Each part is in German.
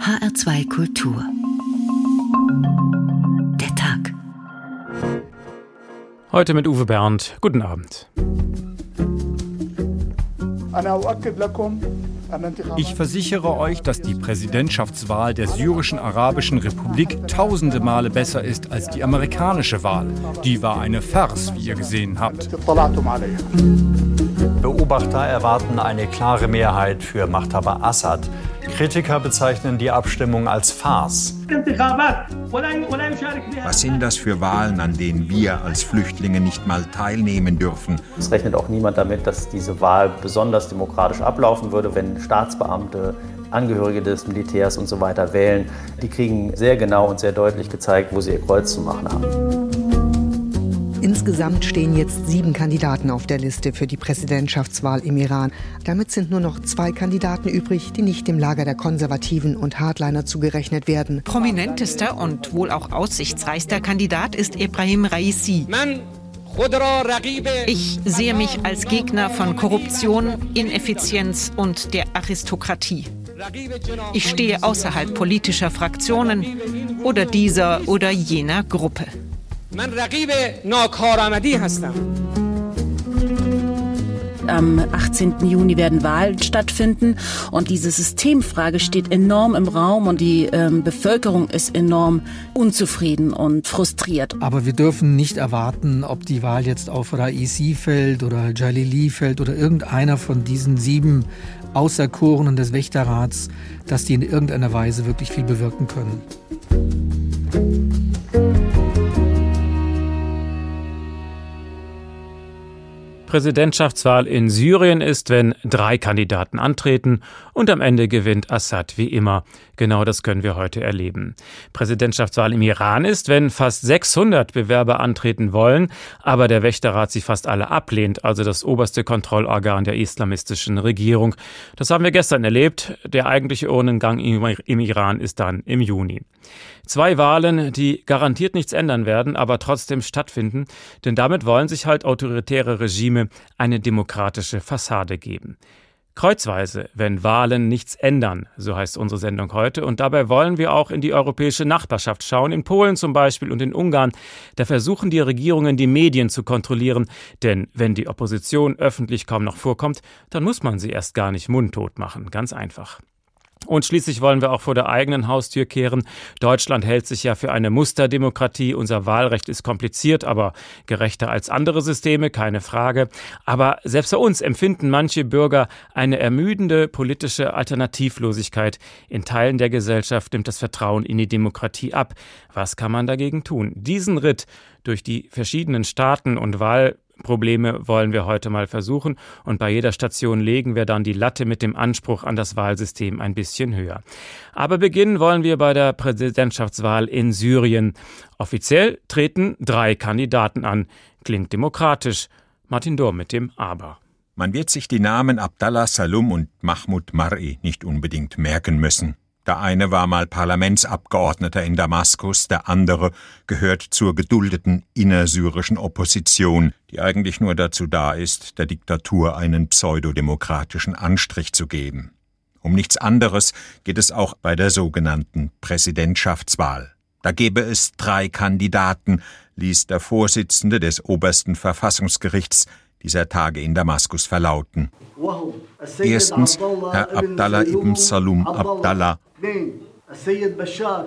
HR2 Kultur. Der Tag. Heute mit Uwe Bernd. Guten Abend. Ich versichere euch, dass die Präsidentschaftswahl der syrischen Arabischen Republik tausende Male besser ist als die amerikanische Wahl. Die war eine Farce, wie ihr gesehen habt. Beobachter erwarten eine klare Mehrheit für Machthaber Assad. Kritiker bezeichnen die Abstimmung als Farce. Was sind das für Wahlen, an denen wir als Flüchtlinge nicht mal teilnehmen dürfen? Es rechnet auch niemand damit, dass diese Wahl besonders demokratisch ablaufen würde, wenn Staatsbeamte, Angehörige des Militärs und so weiter wählen. Die kriegen sehr genau und sehr deutlich gezeigt, wo sie ihr Kreuz zu machen haben. Insgesamt stehen jetzt sieben Kandidaten auf der Liste für die Präsidentschaftswahl im Iran. Damit sind nur noch zwei Kandidaten übrig, die nicht dem Lager der Konservativen und Hardliner zugerechnet werden. Prominentester und wohl auch aussichtsreichster Kandidat ist Ibrahim Raisi. Ich sehe mich als Gegner von Korruption, Ineffizienz und der Aristokratie. Ich stehe außerhalb politischer Fraktionen oder dieser oder jener Gruppe. من رقیب ناکارآمدی هستم am 18. Juni werden Wahlen stattfinden und diese Systemfrage steht enorm im Raum und die ähm, Bevölkerung ist enorm unzufrieden und frustriert. Aber wir dürfen nicht erwarten, ob die Wahl jetzt auf Raisi fällt oder Jalili fällt oder irgendeiner von diesen sieben Auserkorenen des Wächterrats, dass die in irgendeiner Weise wirklich viel bewirken können. Präsidentschaftswahl in Syrien ist, wenn drei Kandidaten antreten und am Ende gewinnt Assad wie immer. Genau das können wir heute erleben. Präsidentschaftswahl im Iran ist, wenn fast 600 Bewerber antreten wollen, aber der Wächterrat sie fast alle ablehnt, also das oberste Kontrollorgan der islamistischen Regierung. Das haben wir gestern erlebt. Der eigentliche Urnengang im Iran ist dann im Juni. Zwei Wahlen, die garantiert nichts ändern werden, aber trotzdem stattfinden, denn damit wollen sich halt autoritäre Regime eine demokratische Fassade geben. Kreuzweise, wenn Wahlen nichts ändern, so heißt unsere Sendung heute. Und dabei wollen wir auch in die europäische Nachbarschaft schauen, in Polen zum Beispiel und in Ungarn. Da versuchen die Regierungen, die Medien zu kontrollieren. Denn wenn die Opposition öffentlich kaum noch vorkommt, dann muss man sie erst gar nicht mundtot machen. Ganz einfach. Und schließlich wollen wir auch vor der eigenen Haustür kehren. Deutschland hält sich ja für eine Musterdemokratie. Unser Wahlrecht ist kompliziert, aber gerechter als andere Systeme, keine Frage. Aber selbst bei uns empfinden manche Bürger eine ermüdende politische Alternativlosigkeit. In Teilen der Gesellschaft nimmt das Vertrauen in die Demokratie ab. Was kann man dagegen tun? Diesen Ritt durch die verschiedenen Staaten und Wahl Probleme wollen wir heute mal versuchen und bei jeder Station legen wir dann die Latte mit dem Anspruch an das Wahlsystem ein bisschen höher. Aber beginnen wollen wir bei der Präsidentschaftswahl in Syrien. Offiziell treten drei Kandidaten an. Klingt demokratisch. Martin Dohr mit dem Aber. Man wird sich die Namen Abdallah Salum und Mahmoud Mar'i nicht unbedingt merken müssen. Der eine war mal Parlamentsabgeordneter in Damaskus, der andere gehört zur geduldeten innersyrischen Opposition, die eigentlich nur dazu da ist, der Diktatur einen pseudodemokratischen Anstrich zu geben. Um nichts anderes geht es auch bei der sogenannten Präsidentschaftswahl. Da gäbe es drei Kandidaten, ließ der Vorsitzende des obersten Verfassungsgerichts dieser Tage in Damaskus verlauten. Erstens Herr Abdallah ibn Salum Abdallah.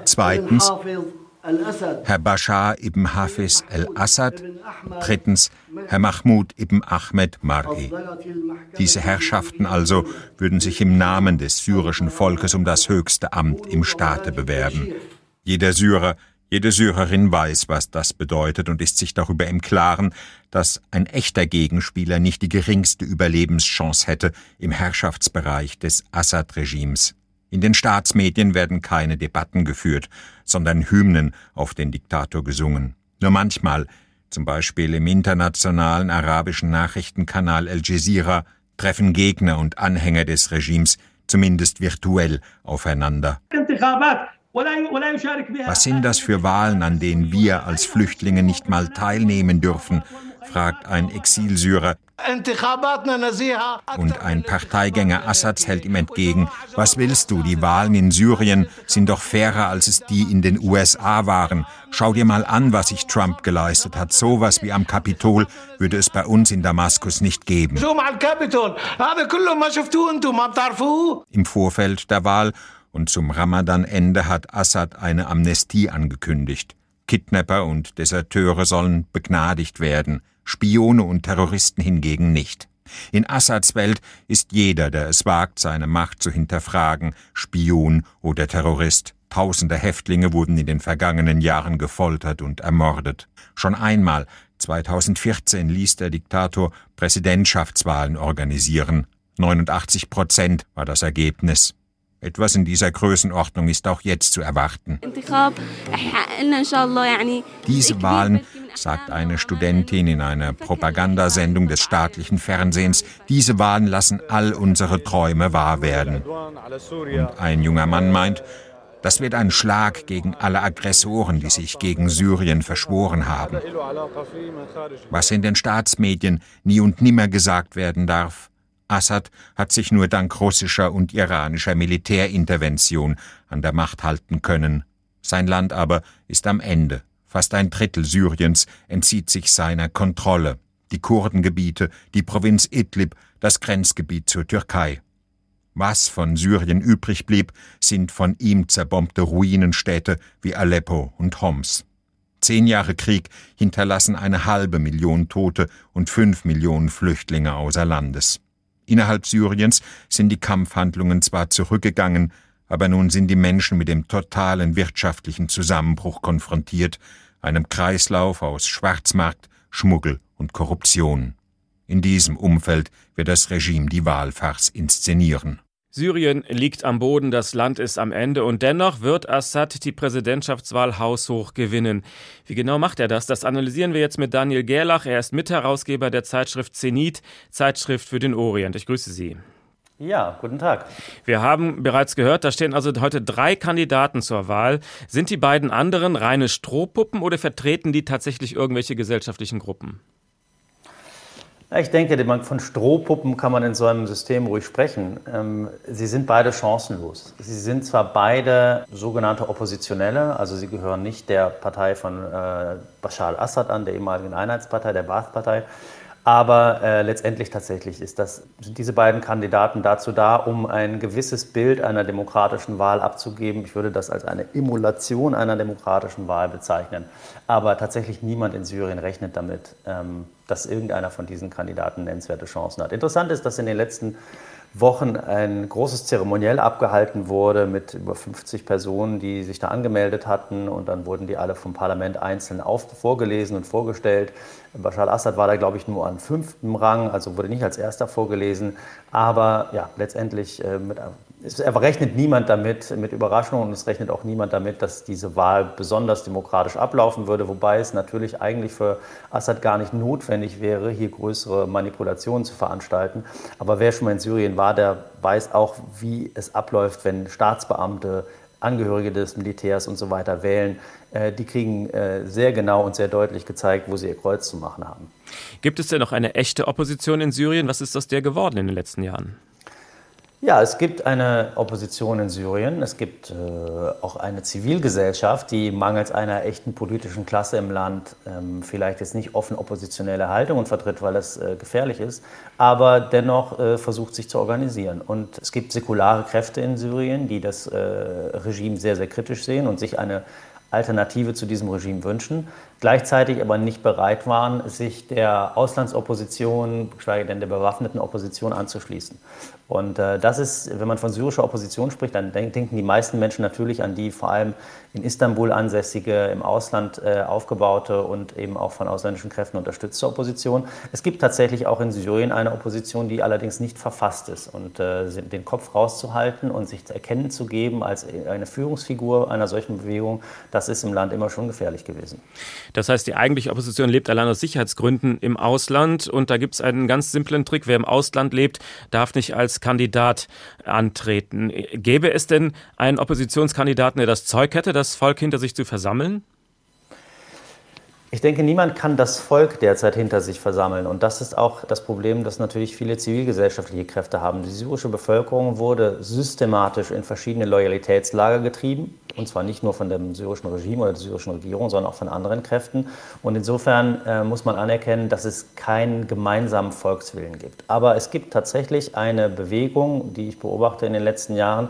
Zweitens Herr Bashar ibn Hafiz al-Assad. Drittens Herr Mahmoud ibn Ahmed Mar'i. Diese Herrschaften also würden sich im Namen des syrischen Volkes um das höchste Amt im Staate bewerben. Jeder Syrer jede Syrerin weiß, was das bedeutet und ist sich darüber im Klaren, dass ein echter Gegenspieler nicht die geringste Überlebenschance hätte im Herrschaftsbereich des Assad-Regimes. In den Staatsmedien werden keine Debatten geführt, sondern Hymnen auf den Diktator gesungen. Nur manchmal, zum Beispiel im internationalen arabischen Nachrichtenkanal Al Jazeera, treffen Gegner und Anhänger des Regimes zumindest virtuell aufeinander. Was sind das für Wahlen, an denen wir als Flüchtlinge nicht mal teilnehmen dürfen? fragt ein Exilsyrer. Und ein Parteigänger Assads hält ihm entgegen, was willst du, die Wahlen in Syrien sind doch fairer, als es die in den USA waren. Schau dir mal an, was sich Trump geleistet hat. Sowas wie am Kapitol würde es bei uns in Damaskus nicht geben. Im Vorfeld der Wahl und zum Ramadan-Ende hat Assad eine Amnestie angekündigt. Kidnapper und Deserteure sollen begnadigt werden, Spione und Terroristen hingegen nicht. In Assads Welt ist jeder, der es wagt, seine Macht zu hinterfragen, Spion oder Terrorist. Tausende Häftlinge wurden in den vergangenen Jahren gefoltert und ermordet. Schon einmal, 2014, ließ der Diktator Präsidentschaftswahlen organisieren. 89 Prozent war das Ergebnis. Etwas in dieser Größenordnung ist auch jetzt zu erwarten. Diese Wahlen, sagt eine Studentin in einer Propagandasendung des staatlichen Fernsehens, diese Wahlen lassen all unsere Träume wahr werden. Und ein junger Mann meint, das wird ein Schlag gegen alle Aggressoren, die sich gegen Syrien verschworen haben. Was in den Staatsmedien nie und nimmer gesagt werden darf, Assad hat sich nur dank russischer und iranischer Militärintervention an der Macht halten können. Sein Land aber ist am Ende. Fast ein Drittel Syriens entzieht sich seiner Kontrolle. Die Kurdengebiete, die Provinz Idlib, das Grenzgebiet zur Türkei. Was von Syrien übrig blieb, sind von ihm zerbombte Ruinenstädte wie Aleppo und Homs. Zehn Jahre Krieg hinterlassen eine halbe Million Tote und fünf Millionen Flüchtlinge außer Landes. Innerhalb Syriens sind die Kampfhandlungen zwar zurückgegangen, aber nun sind die Menschen mit dem totalen wirtschaftlichen Zusammenbruch konfrontiert, einem Kreislauf aus Schwarzmarkt, Schmuggel und Korruption. In diesem Umfeld wird das Regime die Wahlfarce inszenieren. Syrien liegt am Boden, das Land ist am Ende und dennoch wird Assad die Präsidentschaftswahl haushoch gewinnen. Wie genau macht er das? Das analysieren wir jetzt mit Daniel Gerlach. Er ist Mitherausgeber der Zeitschrift Zenit, Zeitschrift für den Orient. Ich grüße Sie. Ja, guten Tag. Wir haben bereits gehört, da stehen also heute drei Kandidaten zur Wahl. Sind die beiden anderen reine Strohpuppen oder vertreten die tatsächlich irgendwelche gesellschaftlichen Gruppen? Ich denke, von Strohpuppen kann man in so einem System ruhig sprechen. Ähm, sie sind beide chancenlos. Sie sind zwar beide sogenannte Oppositionelle, also sie gehören nicht der Partei von äh, Bashar al-Assad an, der ehemaligen Einheitspartei, der Baath-Partei, aber äh, letztendlich tatsächlich ist das, sind diese beiden Kandidaten dazu da, um ein gewisses Bild einer demokratischen Wahl abzugeben. Ich würde das als eine Emulation einer demokratischen Wahl bezeichnen. Aber tatsächlich niemand in Syrien rechnet damit, ähm, dass irgendeiner von diesen Kandidaten nennenswerte Chancen hat. Interessant ist, dass in den letzten Wochen ein großes Zeremoniell abgehalten wurde mit über 50 Personen, die sich da angemeldet hatten. Und dann wurden die alle vom Parlament einzeln auf, vorgelesen und vorgestellt. Bashar al-Assad war da, glaube ich, nur an fünftem Rang, also wurde nicht als erster vorgelesen. Aber ja, letztendlich äh, mit, es rechnet niemand damit, mit Überraschung und es rechnet auch niemand damit, dass diese Wahl besonders demokratisch ablaufen würde, wobei es natürlich eigentlich für Assad gar nicht notwendig wäre, hier größere Manipulationen zu veranstalten. Aber wer schon mal in Syrien war, der weiß auch, wie es abläuft, wenn Staatsbeamte Angehörige des Militärs und so weiter wählen, äh, die kriegen äh, sehr genau und sehr deutlich gezeigt, wo sie ihr Kreuz zu machen haben. Gibt es denn noch eine echte Opposition in Syrien? Was ist aus der geworden in den letzten Jahren? Ja, es gibt eine Opposition in Syrien. Es gibt äh, auch eine Zivilgesellschaft, die mangels einer echten politischen Klasse im Land ähm, vielleicht jetzt nicht offen oppositionelle Haltungen vertritt, weil das äh, gefährlich ist, aber dennoch äh, versucht sich zu organisieren. Und es gibt säkulare Kräfte in Syrien, die das äh, Regime sehr, sehr kritisch sehen und sich eine Alternative zu diesem Regime wünschen, gleichzeitig aber nicht bereit waren, sich der Auslandsopposition, geschweige denn der bewaffneten Opposition anzuschließen. Und äh, das ist, wenn man von syrischer Opposition spricht, dann denken die meisten Menschen natürlich an die vor allem in Istanbul ansässige, im Ausland äh, aufgebaute und eben auch von ausländischen Kräften unterstützte Opposition. Es gibt tatsächlich auch in Syrien eine Opposition, die allerdings nicht verfasst ist. Und äh, den Kopf rauszuhalten und sich erkennen zu geben als eine Führungsfigur einer solchen Bewegung, das ist im Land immer schon gefährlich gewesen. Das heißt, die eigentliche Opposition lebt allein aus Sicherheitsgründen im Ausland. Und da gibt es einen ganz simplen Trick. Wer im Ausland lebt, darf nicht als Kandidat antreten. Gäbe es denn einen Oppositionskandidaten, der das Zeug hätte, das Volk hinter sich zu versammeln? Ich denke, niemand kann das Volk derzeit hinter sich versammeln. Und das ist auch das Problem, das natürlich viele zivilgesellschaftliche Kräfte haben. Die syrische Bevölkerung wurde systematisch in verschiedene Loyalitätslager getrieben. Und zwar nicht nur von dem syrischen Regime oder der syrischen Regierung, sondern auch von anderen Kräften. Und insofern äh, muss man anerkennen, dass es keinen gemeinsamen Volkswillen gibt. Aber es gibt tatsächlich eine Bewegung, die ich beobachte in den letzten Jahren,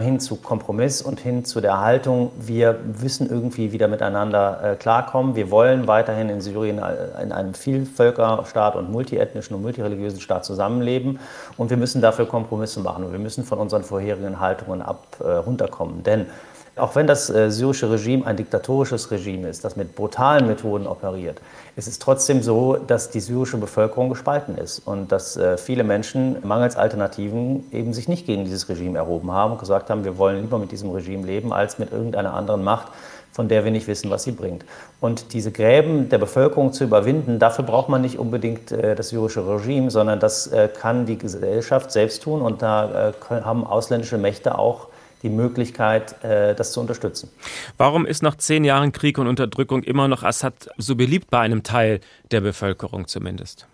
hin zu Kompromiss und hin zu der Haltung, wir müssen irgendwie wieder miteinander äh, klarkommen. Wir wollen weiterhin in Syrien äh, in einem Vielvölkerstaat und multiethnischen und multireligiösen Staat zusammenleben und wir müssen dafür Kompromisse machen und wir müssen von unseren vorherigen Haltungen ab äh, runterkommen. Denn auch wenn das äh, syrische Regime ein diktatorisches Regime ist, das mit brutalen Methoden operiert, ist es trotzdem so, dass die syrische Bevölkerung gespalten ist und dass äh, viele Menschen mangels Alternativen eben sich nicht gegen dieses Regime erhoben haben und gesagt haben, wir wollen lieber mit diesem Regime leben als mit irgendeiner anderen Macht, von der wir nicht wissen, was sie bringt. Und diese Gräben der Bevölkerung zu überwinden, dafür braucht man nicht unbedingt äh, das syrische Regime, sondern das äh, kann die Gesellschaft selbst tun und da äh, können, haben ausländische Mächte auch die Möglichkeit, äh, das zu unterstützen. Warum ist nach zehn Jahren Krieg und Unterdrückung immer noch Assad so beliebt bei einem Teil der Bevölkerung zumindest?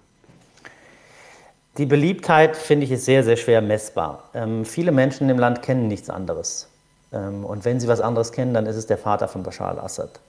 Die Beliebtheit, finde ich, ist sehr, sehr schwer messbar. Ähm, viele Menschen im Land kennen nichts anderes. Ähm, und wenn sie was anderes kennen, dann ist es der Vater von Bashar al-Assad.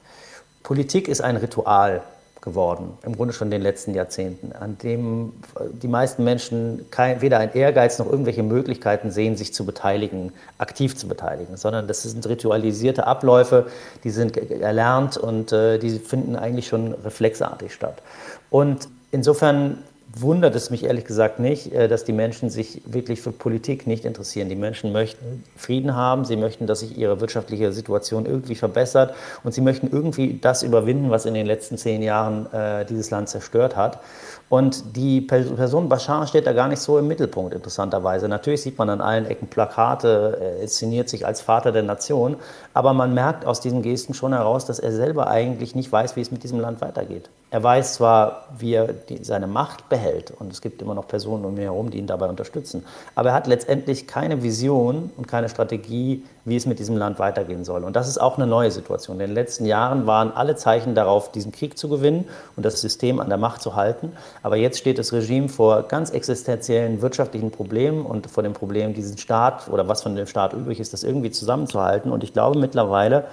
Politik ist ein Ritual geworden, im Grunde schon in den letzten Jahrzehnten, an dem die meisten Menschen kein, weder ein Ehrgeiz noch irgendwelche Möglichkeiten sehen, sich zu beteiligen, aktiv zu beteiligen, sondern das sind ritualisierte Abläufe, die sind erlernt und äh, die finden eigentlich schon reflexartig statt. Und insofern wundert es mich ehrlich gesagt nicht, äh, dass die Menschen sich wirklich für Politik nicht interessieren. Die Menschen möchten Frieden haben, sie möchten, dass sich ihre wirtschaftliche Situation irgendwie verbessert und sie möchten irgendwie das überwinden, was in den letzten zehn Jahren äh, dieses Land zerstört hat. Und die Person Bashar steht da gar nicht so im Mittelpunkt, interessanterweise. Natürlich sieht man an allen Ecken Plakate, er inszeniert sich als Vater der Nation, aber man merkt aus diesen Gesten schon heraus, dass er selber eigentlich nicht weiß, wie es mit diesem Land weitergeht. Er weiß zwar, wie er die, seine Macht behält und es gibt immer noch Personen um ihn herum, die ihn dabei unterstützen, aber er hat letztendlich keine Vision und keine Strategie, wie es mit diesem Land weitergehen soll. Und das ist auch eine neue Situation. In den letzten Jahren waren alle Zeichen darauf, diesen Krieg zu gewinnen und das System an der Macht zu halten. Aber jetzt steht das Regime vor ganz existenziellen wirtschaftlichen Problemen und vor dem Problem, diesen Staat oder was von dem Staat übrig ist, das irgendwie zusammenzuhalten. Und ich glaube mittlerweile,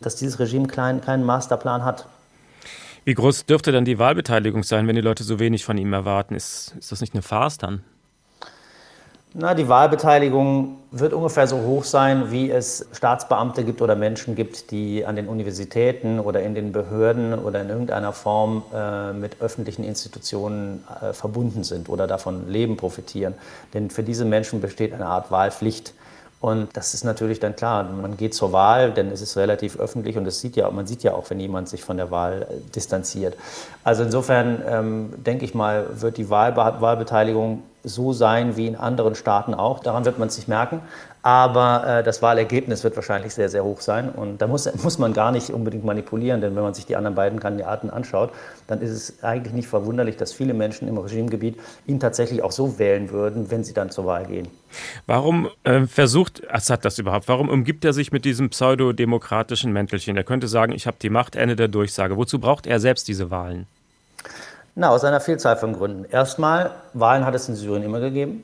dass dieses Regime keinen Masterplan hat. Wie groß dürfte dann die Wahlbeteiligung sein, wenn die Leute so wenig von ihm erwarten? Ist, ist das nicht eine Farce dann? Na, die Wahlbeteiligung wird ungefähr so hoch sein, wie es Staatsbeamte gibt oder Menschen gibt, die an den Universitäten oder in den Behörden oder in irgendeiner Form äh, mit öffentlichen Institutionen äh, verbunden sind oder davon leben, profitieren. Denn für diese Menschen besteht eine Art Wahlpflicht. Und das ist natürlich dann klar, man geht zur Wahl, denn es ist relativ öffentlich und es sieht ja, man sieht ja auch, wenn jemand sich von der Wahl äh, distanziert. Also insofern ähm, denke ich mal, wird die Wahlbe Wahlbeteiligung so sein wie in anderen Staaten auch. Daran wird man es nicht merken. Aber äh, das Wahlergebnis wird wahrscheinlich sehr, sehr hoch sein. Und da muss, muss man gar nicht unbedingt manipulieren, denn wenn man sich die anderen beiden Kandidaten anschaut, dann ist es eigentlich nicht verwunderlich, dass viele Menschen im Regimegebiet ihn tatsächlich auch so wählen würden, wenn sie dann zur Wahl gehen. Warum äh, versucht Assad das überhaupt? Warum umgibt er sich mit diesem pseudodemokratischen Mäntelchen? Er könnte sagen, ich habe die Macht, Ende der Durchsage. Wozu braucht er selbst diese Wahlen? Na, aus einer Vielzahl von Gründen. Erstmal, Wahlen hat es in Syrien immer gegeben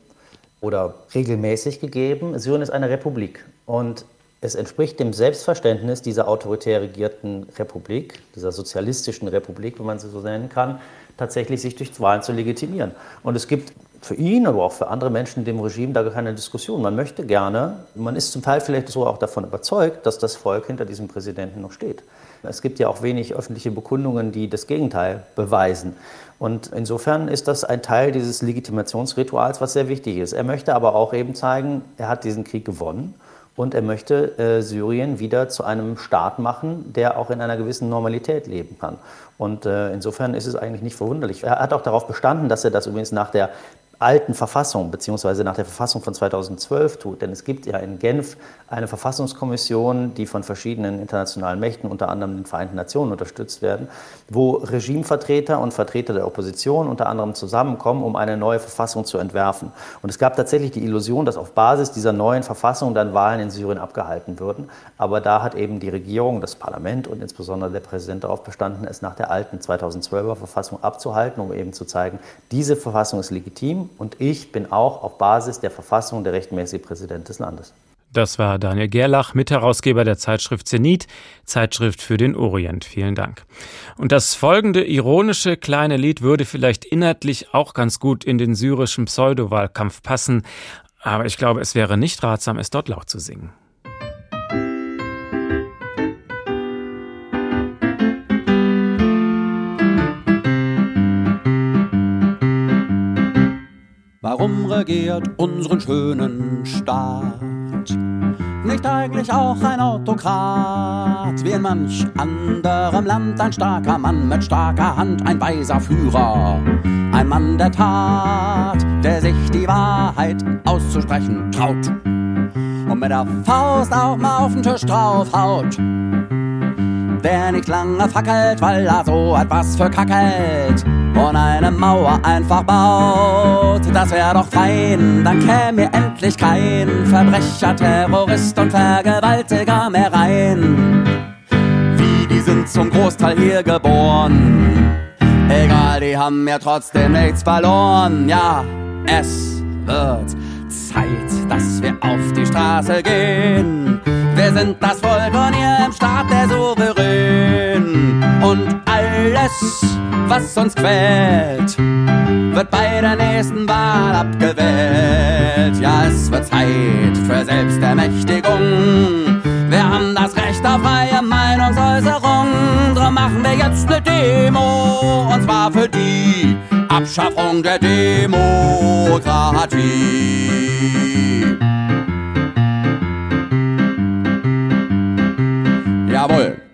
oder regelmäßig gegeben. Syrien ist eine Republik und es entspricht dem Selbstverständnis dieser autoritär regierten Republik, dieser sozialistischen Republik, wenn man sie so nennen kann, tatsächlich sich durch Wahlen zu legitimieren. Und es gibt für ihn, aber auch für andere Menschen in dem Regime da gar keine Diskussion. Man möchte gerne, man ist zum Teil vielleicht so auch davon überzeugt, dass das Volk hinter diesem Präsidenten noch steht. Es gibt ja auch wenig öffentliche Bekundungen, die das Gegenteil beweisen. Und insofern ist das ein Teil dieses Legitimationsrituals, was sehr wichtig ist. Er möchte aber auch eben zeigen, er hat diesen Krieg gewonnen und er möchte äh, Syrien wieder zu einem Staat machen, der auch in einer gewissen Normalität leben kann. Und äh, insofern ist es eigentlich nicht verwunderlich. Er hat auch darauf bestanden, dass er das übrigens nach der alten Verfassung beziehungsweise nach der Verfassung von 2012 tut. Denn es gibt ja in Genf eine Verfassungskommission, die von verschiedenen internationalen Mächten, unter anderem den Vereinten Nationen, unterstützt werden, wo Regimevertreter und Vertreter der Opposition unter anderem zusammenkommen, um eine neue Verfassung zu entwerfen. Und es gab tatsächlich die Illusion, dass auf Basis dieser neuen Verfassung dann Wahlen in Syrien abgehalten würden. Aber da hat eben die Regierung, das Parlament und insbesondere der Präsident darauf bestanden, es nach der alten 2012er Verfassung abzuhalten, um eben zu zeigen, diese Verfassung ist legitim und ich bin auch auf Basis der Verfassung der rechtmäßige Präsident des Landes. Das war Daniel Gerlach, Mitherausgeber der Zeitschrift Zenit, Zeitschrift für den Orient. Vielen Dank. Und das folgende ironische kleine Lied würde vielleicht inhaltlich auch ganz gut in den syrischen Pseudowahlkampf passen, aber ich glaube, es wäre nicht ratsam, es dort laut zu singen. Warum regiert unseren schönen Staat? Nicht eigentlich auch ein Autokrat, wie in manch anderem Land ein starker Mann mit starker Hand, ein weiser Führer, ein Mann der Tat, der sich die Wahrheit auszusprechen traut und mit der Faust auch mal auf den Tisch draufhaut. Der nicht lange fackelt, weil er so etwas verkackelt und eine Mauer einfach baut. Das wär doch fein, dann käme endlich kein Verbrecher, Terrorist und Vergewaltiger mehr rein. Wie, die sind zum Großteil hier geboren. Egal, die haben ja trotzdem nichts verloren. Ja, es wird Zeit, dass wir auf die Straße gehen. Wir sind das Volk und ihr im Staat der Souverän. Und alles was uns quält, wird bei der nächsten Wahl abgewählt. Ja, es wird Zeit für Selbstermächtigung. Wir haben das Recht auf freie Meinungsäußerung. Drum machen wir jetzt eine Demo, und zwar für die Abschaffung der Demokratie. Jawohl.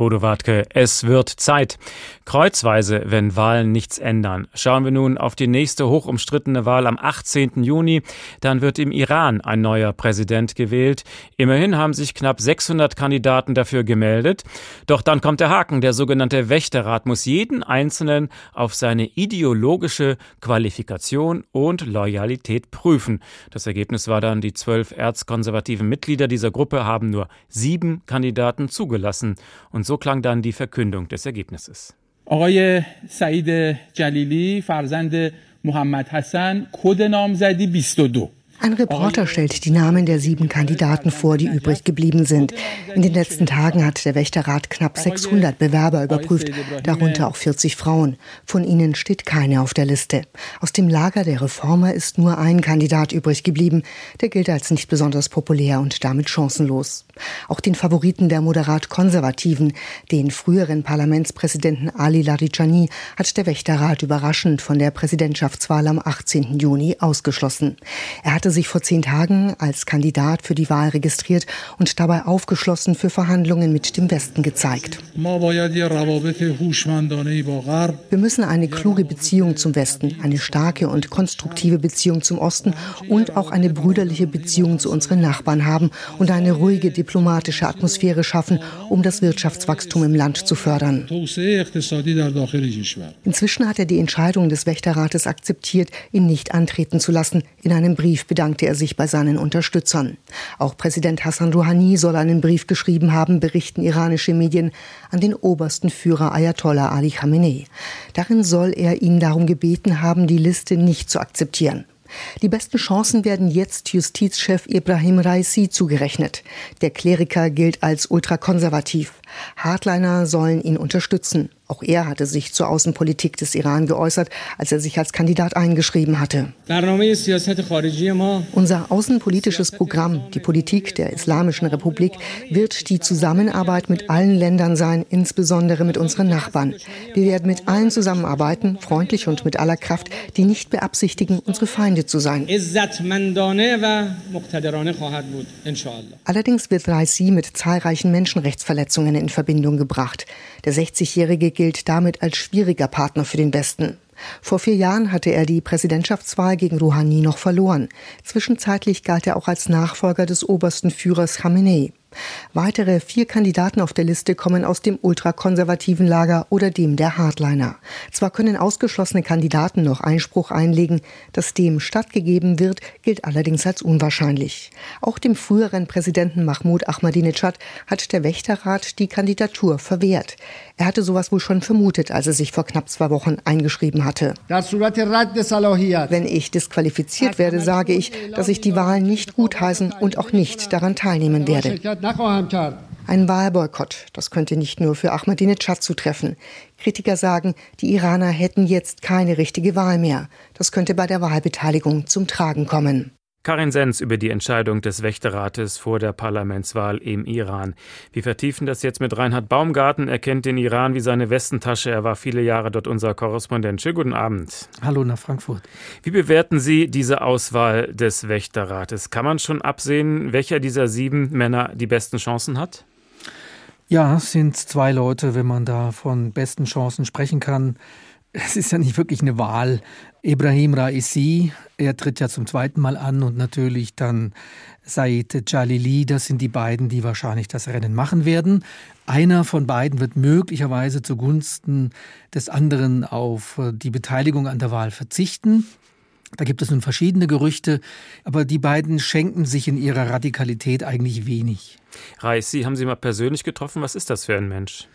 Bodo Wartke, es wird Zeit. Kreuzweise, wenn Wahlen nichts ändern. Schauen wir nun auf die nächste hochumstrittene Wahl am 18. Juni. Dann wird im Iran ein neuer Präsident gewählt. Immerhin haben sich knapp 600 Kandidaten dafür gemeldet. Doch dann kommt der Haken. Der sogenannte Wächterrat muss jeden Einzelnen auf seine ideologische Qualifikation und Loyalität prüfen. Das Ergebnis war dann, die zwölf erzkonservativen Mitglieder dieser Gruppe haben nur sieben Kandidaten zugelassen. Und so klang dann die Verkündung des Ergebnisses. آقای سعید جلیلی فرزند محمد حسن کد نامزدی 22 Ein Reporter stellt die Namen der sieben Kandidaten vor, die übrig geblieben sind. In den letzten Tagen hat der Wächterrat knapp 600 Bewerber überprüft, darunter auch 40 Frauen. Von ihnen steht keine auf der Liste. Aus dem Lager der Reformer ist nur ein Kandidat übrig geblieben. Der gilt als nicht besonders populär und damit chancenlos. Auch den Favoriten der moderat-konservativen, den früheren Parlamentspräsidenten Ali Larijani, hat der Wächterrat überraschend von der Präsidentschaftswahl am 18. Juni ausgeschlossen. Er hatte sich vor zehn Tagen als Kandidat für die Wahl registriert und dabei aufgeschlossen für Verhandlungen mit dem Westen gezeigt. Wir müssen eine kluge Beziehung zum Westen, eine starke und konstruktive Beziehung zum Osten und auch eine brüderliche Beziehung zu unseren Nachbarn haben und eine ruhige diplomatische Atmosphäre schaffen, um das Wirtschaftswachstum im Land zu fördern. Inzwischen hat er die Entscheidung des Wächterrates akzeptiert, ihn nicht antreten zu lassen. In einem Brief bedankte er sich bei seinen Unterstützern. Auch Präsident Hassan Rouhani soll einen Brief geschrieben haben, berichten iranische Medien, an den obersten Führer Ayatollah Ali Khamenei. Darin soll er ihn darum gebeten haben, die Liste nicht zu akzeptieren. Die besten Chancen werden jetzt Justizchef Ibrahim Raisi zugerechnet. Der Kleriker gilt als ultrakonservativ. Hardliner sollen ihn unterstützen. Auch er hatte sich zur Außenpolitik des Iran geäußert, als er sich als Kandidat eingeschrieben hatte. Unser außenpolitisches Programm, die Politik der Islamischen Republik, wird die Zusammenarbeit mit allen Ländern sein, insbesondere mit unseren Nachbarn. Wir werden mit allen zusammenarbeiten, freundlich und mit aller Kraft, die nicht beabsichtigen, unsere Feinde zu sein. Allerdings wird Raisi mit zahlreichen Menschenrechtsverletzungen in Verbindung gebracht. Der 60-Jährige gilt damit als schwieriger Partner für den Westen. Vor vier Jahren hatte er die Präsidentschaftswahl gegen Rouhani noch verloren. Zwischenzeitlich galt er auch als Nachfolger des obersten Führers Khamenei. Weitere vier Kandidaten auf der Liste kommen aus dem ultrakonservativen Lager oder dem der Hardliner. Zwar können ausgeschlossene Kandidaten noch Einspruch einlegen, dass dem stattgegeben wird, gilt allerdings als unwahrscheinlich. Auch dem früheren Präsidenten Mahmoud Ahmadinejad hat der Wächterrat die Kandidatur verwehrt. Er hatte sowas wohl schon vermutet, als er sich vor knapp zwei Wochen eingeschrieben hatte. Wenn ich disqualifiziert werde, sage ich, dass ich die Wahlen nicht gutheißen und auch nicht daran teilnehmen werde. Ein Wahlboykott, das könnte nicht nur für Ahmadinejad zutreffen. Kritiker sagen, die Iraner hätten jetzt keine richtige Wahl mehr. Das könnte bei der Wahlbeteiligung zum Tragen kommen. Karin Sens über die Entscheidung des Wächterrates vor der Parlamentswahl im Iran. Wir vertiefen das jetzt mit Reinhard Baumgarten. Er kennt den Iran wie seine Westentasche. Er war viele Jahre dort unser Korrespondent. Schönen guten Abend. Hallo nach Frankfurt. Wie bewerten Sie diese Auswahl des Wächterrates? Kann man schon absehen, welcher dieser sieben Männer die besten Chancen hat? Ja, es sind zwei Leute, wenn man da von besten Chancen sprechen kann es ist ja nicht wirklich eine Wahl. Ibrahim Raisi, er tritt ja zum zweiten Mal an und natürlich dann Said Jalili, das sind die beiden, die wahrscheinlich das Rennen machen werden. Einer von beiden wird möglicherweise zugunsten des anderen auf die Beteiligung an der Wahl verzichten. Da gibt es nun verschiedene Gerüchte, aber die beiden schenken sich in ihrer Radikalität eigentlich wenig. Raisi, haben Sie mal persönlich getroffen? Was ist das für ein Mensch?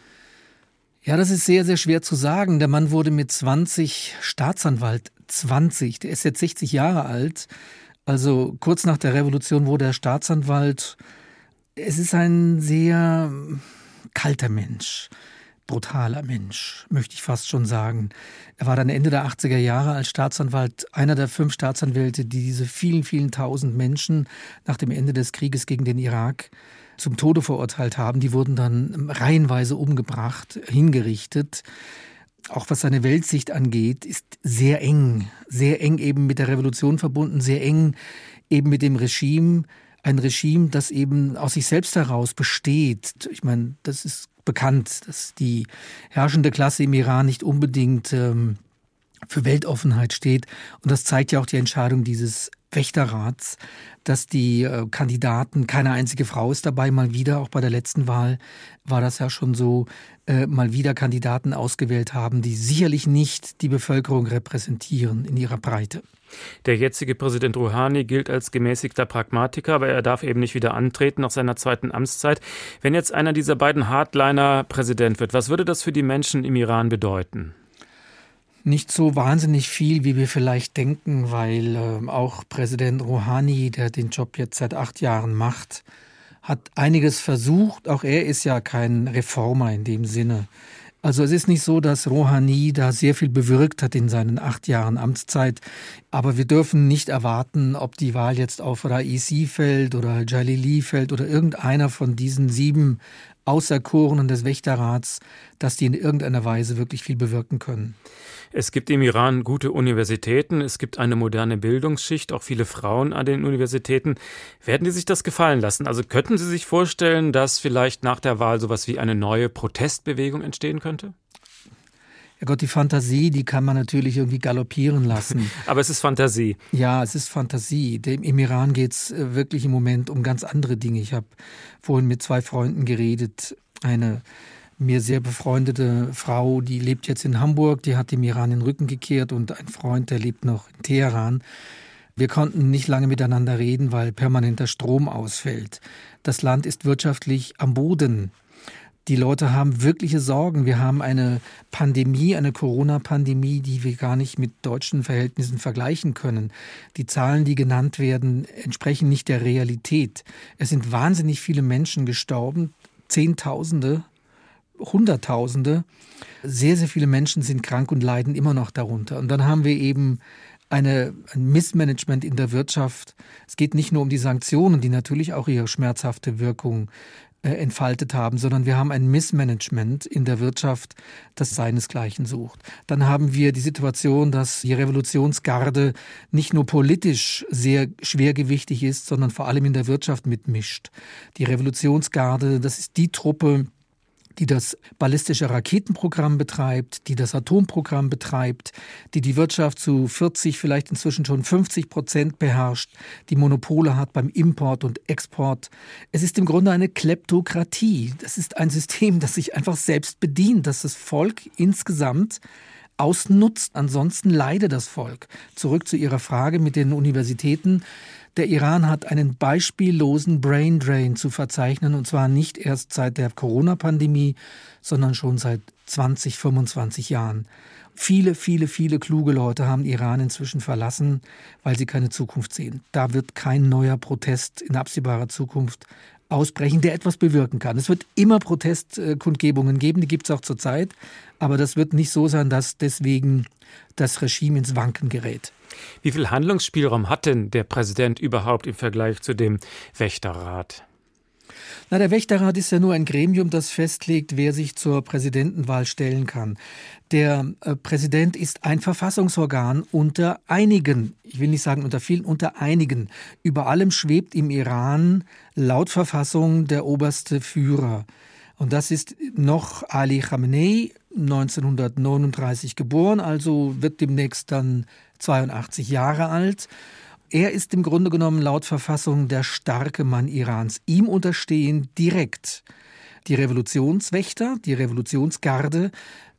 Ja, das ist sehr, sehr schwer zu sagen. Der Mann wurde mit 20 Staatsanwalt. 20. Der ist jetzt 60 Jahre alt. Also kurz nach der Revolution wurde er Staatsanwalt. Es ist ein sehr kalter Mensch, brutaler Mensch, möchte ich fast schon sagen. Er war dann Ende der 80er Jahre als Staatsanwalt einer der fünf Staatsanwälte, die diese vielen, vielen tausend Menschen nach dem Ende des Krieges gegen den Irak zum Tode verurteilt haben. Die wurden dann reihenweise umgebracht, hingerichtet. Auch was seine Weltsicht angeht, ist sehr eng, sehr eng eben mit der Revolution verbunden, sehr eng eben mit dem Regime. Ein Regime, das eben aus sich selbst heraus besteht. Ich meine, das ist bekannt, dass die herrschende Klasse im Iran nicht unbedingt ähm, für Weltoffenheit steht. Und das zeigt ja auch die Entscheidung dieses Wächterrats, dass die äh, Kandidaten, keine einzige Frau ist dabei, mal wieder, auch bei der letzten Wahl war das ja schon so, äh, mal wieder Kandidaten ausgewählt haben, die sicherlich nicht die Bevölkerung repräsentieren in ihrer Breite. Der jetzige Präsident Rouhani gilt als gemäßigter Pragmatiker, aber er darf eben nicht wieder antreten nach seiner zweiten Amtszeit. Wenn jetzt einer dieser beiden Hardliner Präsident wird, was würde das für die Menschen im Iran bedeuten? Nicht so wahnsinnig viel, wie wir vielleicht denken, weil äh, auch Präsident Rouhani, der den Job jetzt seit acht Jahren macht, hat einiges versucht. Auch er ist ja kein Reformer in dem Sinne. Also es ist nicht so, dass Rouhani da sehr viel bewirkt hat in seinen acht Jahren Amtszeit. Aber wir dürfen nicht erwarten, ob die Wahl jetzt auf Raisi fällt oder Jalili fällt oder irgendeiner von diesen sieben Auserkorenen des Wächterrats, dass die in irgendeiner Weise wirklich viel bewirken können. Es gibt im Iran gute Universitäten, es gibt eine moderne Bildungsschicht, auch viele Frauen an den Universitäten. Werden die sich das gefallen lassen? Also könnten Sie sich vorstellen, dass vielleicht nach der Wahl sowas wie eine neue Protestbewegung entstehen könnte? Ja Gott, die Fantasie, die kann man natürlich irgendwie galoppieren lassen. Aber es ist Fantasie. Ja, es ist Fantasie. Im Iran geht es äh, wirklich im Moment um ganz andere Dinge. Ich habe vorhin mit zwei Freunden geredet. Eine mir sehr befreundete Frau, die lebt jetzt in Hamburg, die hat dem Iran den Rücken gekehrt und ein Freund, der lebt noch in Teheran. Wir konnten nicht lange miteinander reden, weil permanenter Strom ausfällt. Das Land ist wirtschaftlich am Boden. Die Leute haben wirkliche Sorgen. Wir haben eine Pandemie, eine Corona-Pandemie, die wir gar nicht mit deutschen Verhältnissen vergleichen können. Die Zahlen, die genannt werden, entsprechen nicht der Realität. Es sind wahnsinnig viele Menschen gestorben, Zehntausende Hunderttausende. Sehr, sehr viele Menschen sind krank und leiden immer noch darunter. Und dann haben wir eben eine, ein Missmanagement in der Wirtschaft. Es geht nicht nur um die Sanktionen, die natürlich auch ihre schmerzhafte Wirkung äh, entfaltet haben, sondern wir haben ein Missmanagement in der Wirtschaft, das seinesgleichen sucht. Dann haben wir die Situation, dass die Revolutionsgarde nicht nur politisch sehr schwergewichtig ist, sondern vor allem in der Wirtschaft mitmischt. Die Revolutionsgarde, das ist die Truppe, die das ballistische Raketenprogramm betreibt, die das Atomprogramm betreibt, die die Wirtschaft zu 40, vielleicht inzwischen schon 50 Prozent beherrscht, die Monopole hat beim Import und Export. Es ist im Grunde eine Kleptokratie. Das ist ein System, das sich einfach selbst bedient, dass das Volk insgesamt ausnutzt. Ansonsten leide das Volk. Zurück zu Ihrer Frage mit den Universitäten. Der Iran hat einen beispiellosen Brain Drain zu verzeichnen, und zwar nicht erst seit der Corona-Pandemie, sondern schon seit 20, 25 Jahren. Viele, viele, viele kluge Leute haben Iran inzwischen verlassen, weil sie keine Zukunft sehen. Da wird kein neuer Protest in absehbarer Zukunft ausbrechen, der etwas bewirken kann. Es wird immer Protestkundgebungen geben, die gibt es auch zurzeit, aber das wird nicht so sein, dass deswegen das Regime ins Wanken gerät. Wie viel Handlungsspielraum hat denn der Präsident überhaupt im Vergleich zu dem Wächterrat? Na, der Wächterrat ist ja nur ein Gremium, das festlegt, wer sich zur Präsidentenwahl stellen kann. Der äh, Präsident ist ein Verfassungsorgan unter einigen, ich will nicht sagen unter vielen, unter einigen. Über allem schwebt im Iran laut Verfassung der oberste Führer. Und das ist noch Ali Khamenei, 1939 geboren, also wird demnächst dann 82 Jahre alt. Er ist im Grunde genommen laut Verfassung der starke Mann Irans. Ihm unterstehen direkt die Revolutionswächter, die Revolutionsgarde,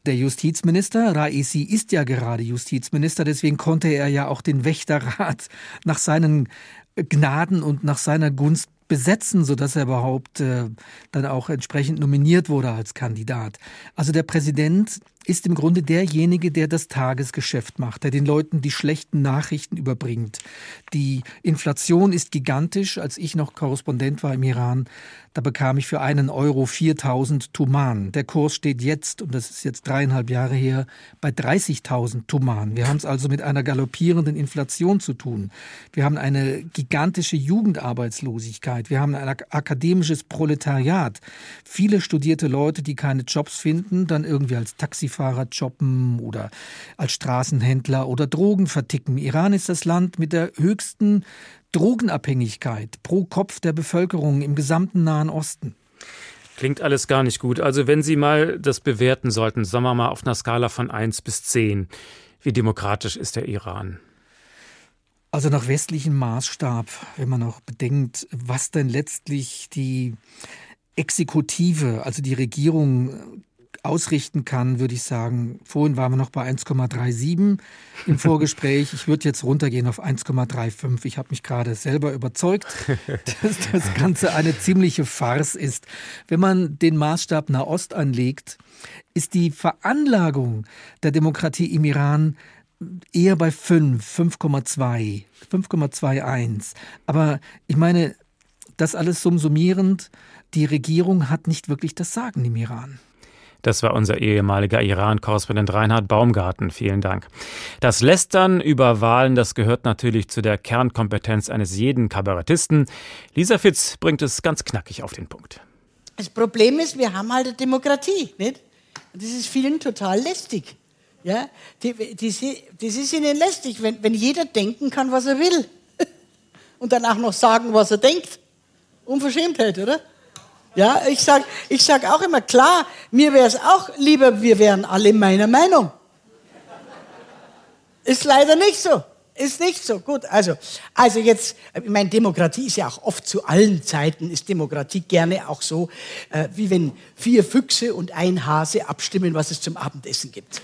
der Justizminister, Raisi ist ja gerade Justizminister, deswegen konnte er ja auch den Wächterrat nach seinen Gnaden und nach seiner Gunst besetzen, sodass er überhaupt äh, dann auch entsprechend nominiert wurde als Kandidat. Also der Präsident ist im Grunde derjenige, der das Tagesgeschäft macht, der den Leuten die schlechten Nachrichten überbringt. Die Inflation ist gigantisch. Als ich noch Korrespondent war im Iran, da bekam ich für einen Euro 4000 Tuman. Der Kurs steht jetzt, und das ist jetzt dreieinhalb Jahre her, bei 30.000 Tuman. Wir haben es also mit einer galoppierenden Inflation zu tun. Wir haben eine gigantische Jugendarbeitslosigkeit. Wir haben ein akademisches Proletariat. Viele studierte Leute, die keine Jobs finden, dann irgendwie als Taxifahrer jobben oder als Straßenhändler oder Drogen verticken. Iran ist das Land mit der höchsten Drogenabhängigkeit pro Kopf der Bevölkerung im gesamten Nahen Osten. Klingt alles gar nicht gut. Also wenn Sie mal das bewerten sollten, sagen wir mal auf einer Skala von 1 bis 10, wie demokratisch ist der Iran? Also nach westlichem Maßstab, wenn man auch bedenkt, was denn letztlich die Exekutive, also die Regierung ausrichten kann, würde ich sagen, vorhin waren wir noch bei 1,37 im Vorgespräch. Ich würde jetzt runtergehen auf 1,35. Ich habe mich gerade selber überzeugt, dass das Ganze eine ziemliche Farce ist. Wenn man den Maßstab Nahost anlegt, ist die Veranlagung der Demokratie im Iran eher bei 5, 5,2, 5,21. Aber ich meine, das alles sumsumierend, die Regierung hat nicht wirklich das Sagen im Iran. Das war unser ehemaliger Iran-Korrespondent Reinhard Baumgarten. Vielen Dank. Das Lästern über Wahlen, das gehört natürlich zu der Kernkompetenz eines jeden Kabarettisten. Lisa Fitz bringt es ganz knackig auf den Punkt. Das Problem ist, wir haben halt eine Demokratie, nicht? Und das ist vielen total lästig. Ja, die, die, das ist ihnen lästig, wenn, wenn jeder denken kann, was er will. Und danach noch sagen, was er denkt. Unverschämtheit, oder? Ja, ich sag, ich sag auch immer, klar, mir wäre es auch lieber, wir wären alle meiner Meinung. Ist leider nicht so. Ist nicht so. Gut, also, also jetzt, ich meine, Demokratie ist ja auch oft zu allen Zeiten, ist Demokratie gerne auch so, äh, wie wenn vier Füchse und ein Hase abstimmen, was es zum Abendessen gibt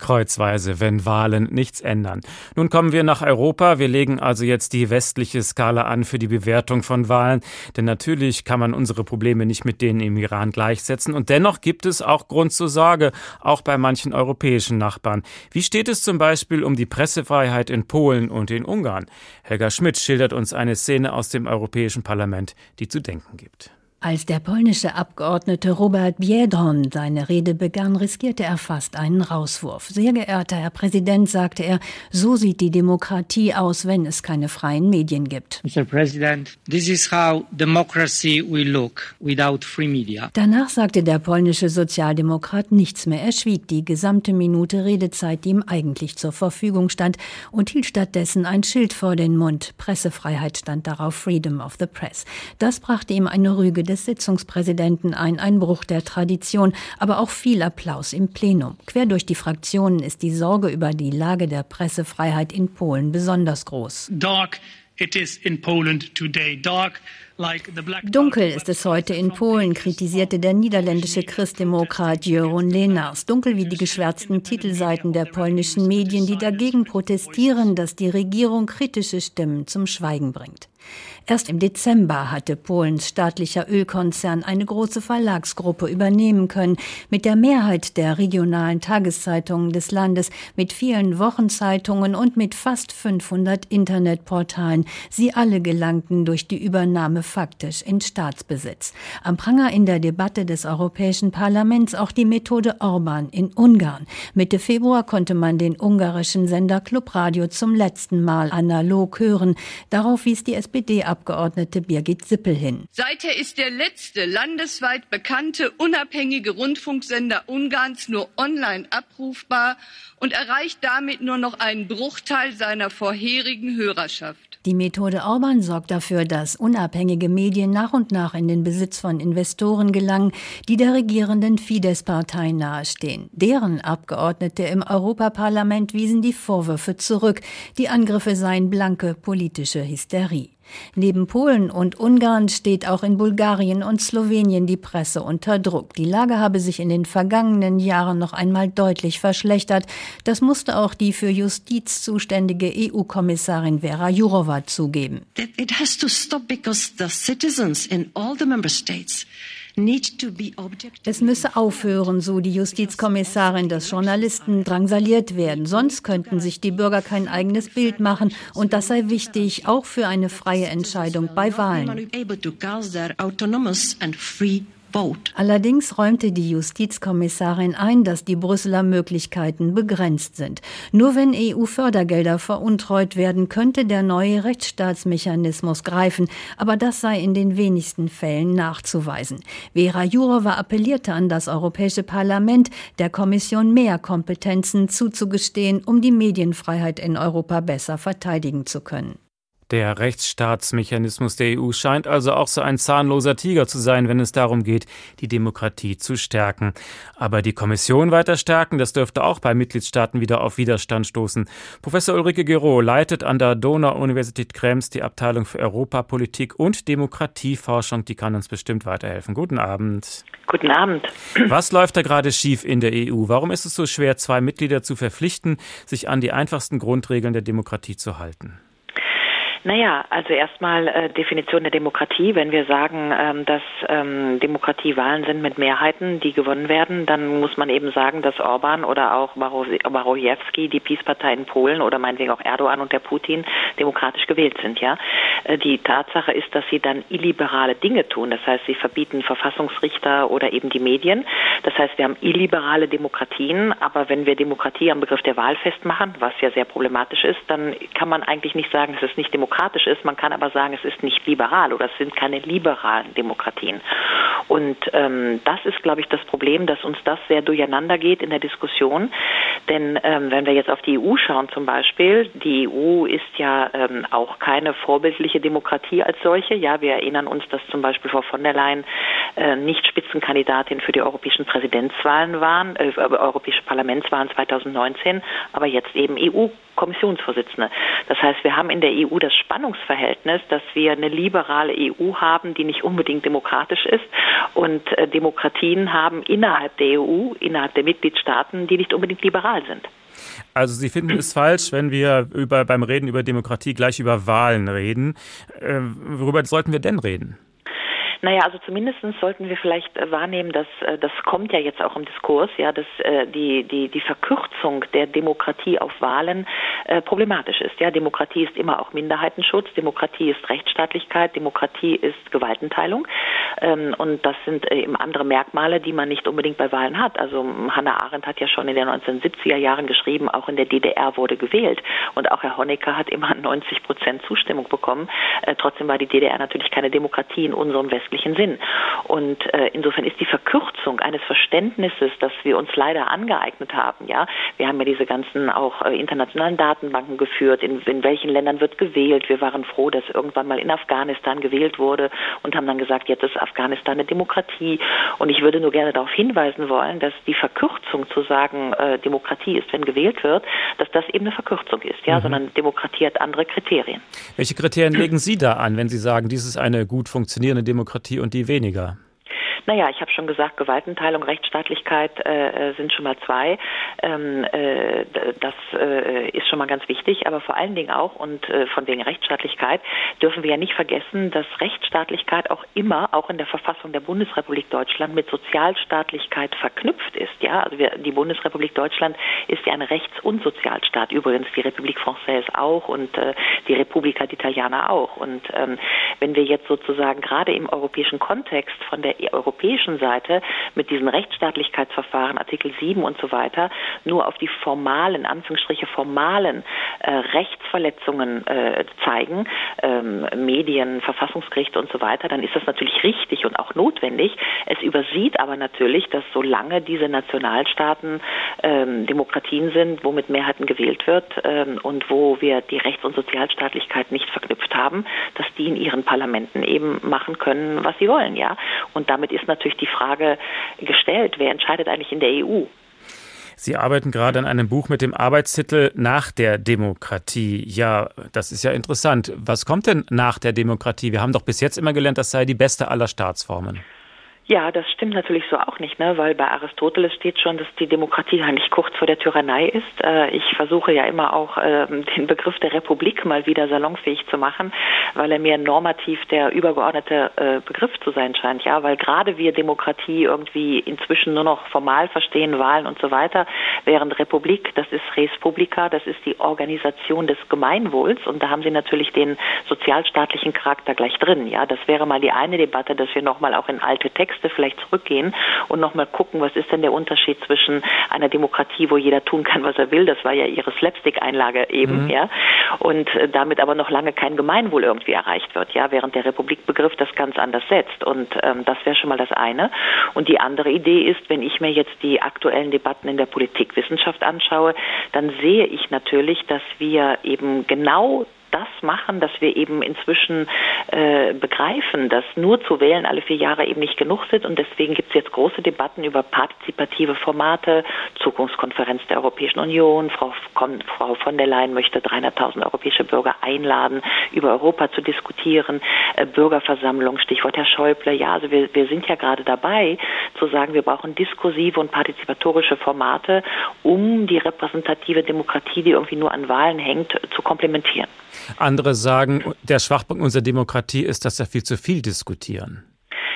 kreuzweise, wenn Wahlen nichts ändern. Nun kommen wir nach Europa. Wir legen also jetzt die westliche Skala an für die Bewertung von Wahlen. Denn natürlich kann man unsere Probleme nicht mit denen im Iran gleichsetzen. Und dennoch gibt es auch Grund zur Sorge, auch bei manchen europäischen Nachbarn. Wie steht es zum Beispiel um die Pressefreiheit in Polen und in Ungarn? Helga Schmidt schildert uns eine Szene aus dem Europäischen Parlament, die zu denken gibt. Als der polnische Abgeordnete Robert Biedron seine Rede begann, riskierte er fast einen Rauswurf. Sehr geehrter Herr Präsident, sagte er, so sieht die Demokratie aus, wenn es keine freien Medien gibt. Mr. President, this is how democracy will look without free media. Danach sagte der polnische Sozialdemokrat nichts mehr. Er schwieg die gesamte Minute Redezeit, die ihm eigentlich zur Verfügung stand, und hielt stattdessen ein Schild vor den Mund. Pressefreiheit stand darauf, Freedom of the Press. Das brachte ihm eine Rüge des Sitzungspräsidenten ein, ein Bruch der Tradition, aber auch viel Applaus im Plenum. Quer durch die Fraktionen ist die Sorge über die Lage der Pressefreiheit in Polen besonders groß. Dark it is in Poland today. Dark Dunkel ist es heute in Polen, kritisierte der niederländische Christdemokrat Jeroen Lenars. Dunkel wie die geschwärzten Titelseiten der polnischen Medien, die dagegen protestieren, dass die Regierung kritische Stimmen zum Schweigen bringt. Erst im Dezember hatte Polens staatlicher Ölkonzern eine große Verlagsgruppe übernehmen können, mit der Mehrheit der regionalen Tageszeitungen des Landes, mit vielen Wochenzeitungen und mit fast 500 Internetportalen. Sie alle gelangten durch die Übernahme faktisch in Staatsbesitz. Am Pranger in der Debatte des Europäischen Parlaments auch die Methode Orban in Ungarn. Mitte Februar konnte man den ungarischen Sender Clubradio zum letzten Mal analog hören. Darauf wies die SPD-Abgeordnete Birgit Sippel hin. Seither ist der letzte landesweit bekannte unabhängige Rundfunksender Ungarns nur online abrufbar und erreicht damit nur noch einen Bruchteil seiner vorherigen Hörerschaft. Die Methode Orban sorgt dafür, dass unabhängige Medien nach und nach in den Besitz von Investoren gelangen, die der regierenden Fidesz-Partei nahestehen. Deren Abgeordnete im Europaparlament wiesen die Vorwürfe zurück. Die Angriffe seien blanke politische Hysterie. Neben Polen und Ungarn steht auch in Bulgarien und Slowenien die Presse unter Druck. Die Lage habe sich in den vergangenen Jahren noch einmal deutlich verschlechtert. Das musste auch die für Justiz zuständige EU-Kommissarin Vera Jourova zugeben. It has to stop because the citizens in all the member states es müsse aufhören, so die Justizkommissarin, dass Journalisten drangsaliert werden. Sonst könnten sich die Bürger kein eigenes Bild machen. Und das sei wichtig, auch für eine freie Entscheidung bei Wahlen. Allerdings räumte die Justizkommissarin ein, dass die Brüsseler Möglichkeiten begrenzt sind. Nur wenn EU-Fördergelder veruntreut werden, könnte der neue Rechtsstaatsmechanismus greifen, aber das sei in den wenigsten Fällen nachzuweisen. Vera Jourova appellierte an das Europäische Parlament, der Kommission mehr Kompetenzen zuzugestehen, um die Medienfreiheit in Europa besser verteidigen zu können. Der Rechtsstaatsmechanismus der EU scheint also auch so ein zahnloser Tiger zu sein, wenn es darum geht, die Demokratie zu stärken. Aber die Kommission weiter stärken, das dürfte auch bei Mitgliedstaaten wieder auf Widerstand stoßen. Professor Ulrike Gero leitet an der Donau-Universität Krems die Abteilung für Europapolitik und Demokratieforschung. Die kann uns bestimmt weiterhelfen. Guten Abend. Guten Abend. Was läuft da gerade schief in der EU? Warum ist es so schwer, zwei Mitglieder zu verpflichten, sich an die einfachsten Grundregeln der Demokratie zu halten? Naja, also erstmal äh, Definition der Demokratie. Wenn wir sagen, ähm, dass ähm, Demokratiewahlen sind mit Mehrheiten, die gewonnen werden, dann muss man eben sagen, dass Orban oder auch Barojewski, die Peace-Partei in Polen oder meinetwegen auch Erdogan und der Putin demokratisch gewählt sind. Ja, äh, die Tatsache ist, dass sie dann illiberale Dinge tun. Das heißt, sie verbieten Verfassungsrichter oder eben die Medien. Das heißt, wir haben illiberale Demokratien. Aber wenn wir Demokratie am Begriff der Wahl festmachen, was ja sehr problematisch ist, dann kann man eigentlich nicht sagen, es ist nicht demokratisch demokratisch ist. Man kann aber sagen, es ist nicht liberal oder es sind keine liberalen Demokratien. Und ähm, das ist, glaube ich, das Problem, dass uns das sehr durcheinander geht in der Diskussion. Denn ähm, wenn wir jetzt auf die EU schauen zum Beispiel, die EU ist ja ähm, auch keine vorbildliche Demokratie als solche. Ja, wir erinnern uns, dass zum Beispiel Frau von der Leyen äh, nicht Spitzenkandidatin für die europäischen Präsidentswahlen waren, äh, europäische Parlamentswahlen 2019, aber jetzt eben EU Kommissionsvorsitzende. Das heißt, wir haben in der EU das Spannungsverhältnis, dass wir eine liberale EU haben, die nicht unbedingt demokratisch ist und äh, Demokratien haben innerhalb der EU, innerhalb der Mitgliedstaaten, die nicht unbedingt liberal sind. Also Sie finden es falsch, wenn wir über, beim Reden über Demokratie gleich über Wahlen reden. Äh, worüber sollten wir denn reden? Naja, also zumindest sollten wir vielleicht äh, wahrnehmen, dass äh, das kommt ja jetzt auch im Diskurs, ja, dass äh, die, die, die Verkürzung der Demokratie auf Wahlen äh, problematisch ist. Ja, Demokratie ist immer auch Minderheitenschutz, Demokratie ist Rechtsstaatlichkeit, Demokratie ist Gewaltenteilung. Ähm, und das sind eben andere Merkmale, die man nicht unbedingt bei Wahlen hat. Also Hannah Arendt hat ja schon in den 1970er Jahren geschrieben, auch in der DDR wurde gewählt. Und auch Herr Honecker hat immer 90 Prozent Zustimmung bekommen. Äh, trotzdem war die DDR natürlich keine Demokratie in unserem Westen gesellschaftlichen Sinn. Und äh, insofern ist die Verkürzung eines Verständnisses, das wir uns leider angeeignet haben, ja, wir haben ja diese ganzen auch äh, internationalen Datenbanken geführt, in, in welchen Ländern wird gewählt. Wir waren froh, dass irgendwann mal in Afghanistan gewählt wurde und haben dann gesagt, jetzt ist Afghanistan eine Demokratie. Und ich würde nur gerne darauf hinweisen wollen, dass die Verkürzung zu sagen, äh, Demokratie ist, wenn gewählt wird, dass das eben eine Verkürzung ist, ja, mhm. sondern Demokratie hat andere Kriterien. Welche Kriterien legen Sie da an, wenn Sie sagen, dies ist eine gut funktionierende Demokratie und die weniger? Naja, ich habe schon gesagt, Gewaltenteilung, Rechtsstaatlichkeit äh, äh, sind schon mal zwei. Ähm, äh, das äh, ist schon mal ganz wichtig, aber vor allen Dingen auch, und äh, von wegen Rechtsstaatlichkeit, dürfen wir ja nicht vergessen, dass Rechtsstaatlichkeit auch immer, auch in der Verfassung der Bundesrepublik Deutschland, mit Sozialstaatlichkeit verknüpft ist. Ja, also wir, die Bundesrepublik Deutschland ist ja ein Rechts- und Sozialstaat. Übrigens die Republik Française auch und äh, die Republika d'Italiana auch. Und ähm, wenn wir jetzt sozusagen gerade im europäischen Kontext von der Europäischen europäischen Seite mit diesen Rechtsstaatlichkeitsverfahren, Artikel 7 und so weiter, nur auf die formalen, Anführungsstriche formalen äh, Rechtsverletzungen äh, zeigen, ähm, Medien, Verfassungsgerichte und so weiter, dann ist das natürlich richtig und auch notwendig. Es übersieht aber natürlich, dass solange diese Nationalstaaten ähm, Demokratien sind, wo mit Mehrheiten gewählt wird ähm, und wo wir die Rechts- und Sozialstaatlichkeit nicht verknüpft haben, dass die in ihren Parlamenten eben machen können, was sie wollen, ja. Und damit ist natürlich die Frage gestellt, wer entscheidet eigentlich in der EU? Sie arbeiten gerade an einem Buch mit dem Arbeitstitel Nach der Demokratie. Ja, das ist ja interessant. Was kommt denn nach der Demokratie? Wir haben doch bis jetzt immer gelernt, das sei die beste aller Staatsformen. Ja, das stimmt natürlich so auch nicht, ne? weil bei Aristoteles steht schon, dass die Demokratie eigentlich kurz vor der Tyrannei ist. Äh, ich versuche ja immer auch ähm, den Begriff der Republik mal wieder salonfähig zu machen, weil er mir normativ der übergeordnete äh, Begriff zu sein scheint. Ja, weil gerade wir Demokratie irgendwie inzwischen nur noch formal verstehen, Wahlen und so weiter, während Republik, das ist Res Publica, das ist die Organisation des Gemeinwohls und da haben Sie natürlich den sozialstaatlichen Charakter gleich drin. Ja, das wäre mal die eine Debatte, dass wir nochmal auch in alte Texte Texte vielleicht zurückgehen und nochmal gucken, was ist denn der Unterschied zwischen einer Demokratie, wo jeder tun kann, was er will, das war ja ihre Slapstick-Einlage eben, mhm. ja, und äh, damit aber noch lange kein Gemeinwohl irgendwie erreicht wird, ja, während der Republikbegriff das ganz anders setzt. Und ähm, das wäre schon mal das eine. Und die andere Idee ist, wenn ich mir jetzt die aktuellen Debatten in der Politikwissenschaft anschaue, dann sehe ich natürlich, dass wir eben genau das machen, dass wir eben inzwischen äh, begreifen, dass nur zu wählen alle vier Jahre eben nicht genug sind. Und deswegen gibt es jetzt große Debatten über partizipative Formate, Zukunftskonferenz der Europäischen Union. Frau, Frau von der Leyen möchte 300.000 europäische Bürger einladen, über Europa zu diskutieren. Äh, Bürgerversammlung, Stichwort Herr Schäuble. Ja, also wir, wir sind ja gerade dabei zu sagen, wir brauchen diskursive und partizipatorische Formate, um die repräsentative Demokratie, die irgendwie nur an Wahlen hängt, zu komplementieren. Andere sagen, der Schwachpunkt unserer Demokratie ist, dass wir viel zu viel diskutieren.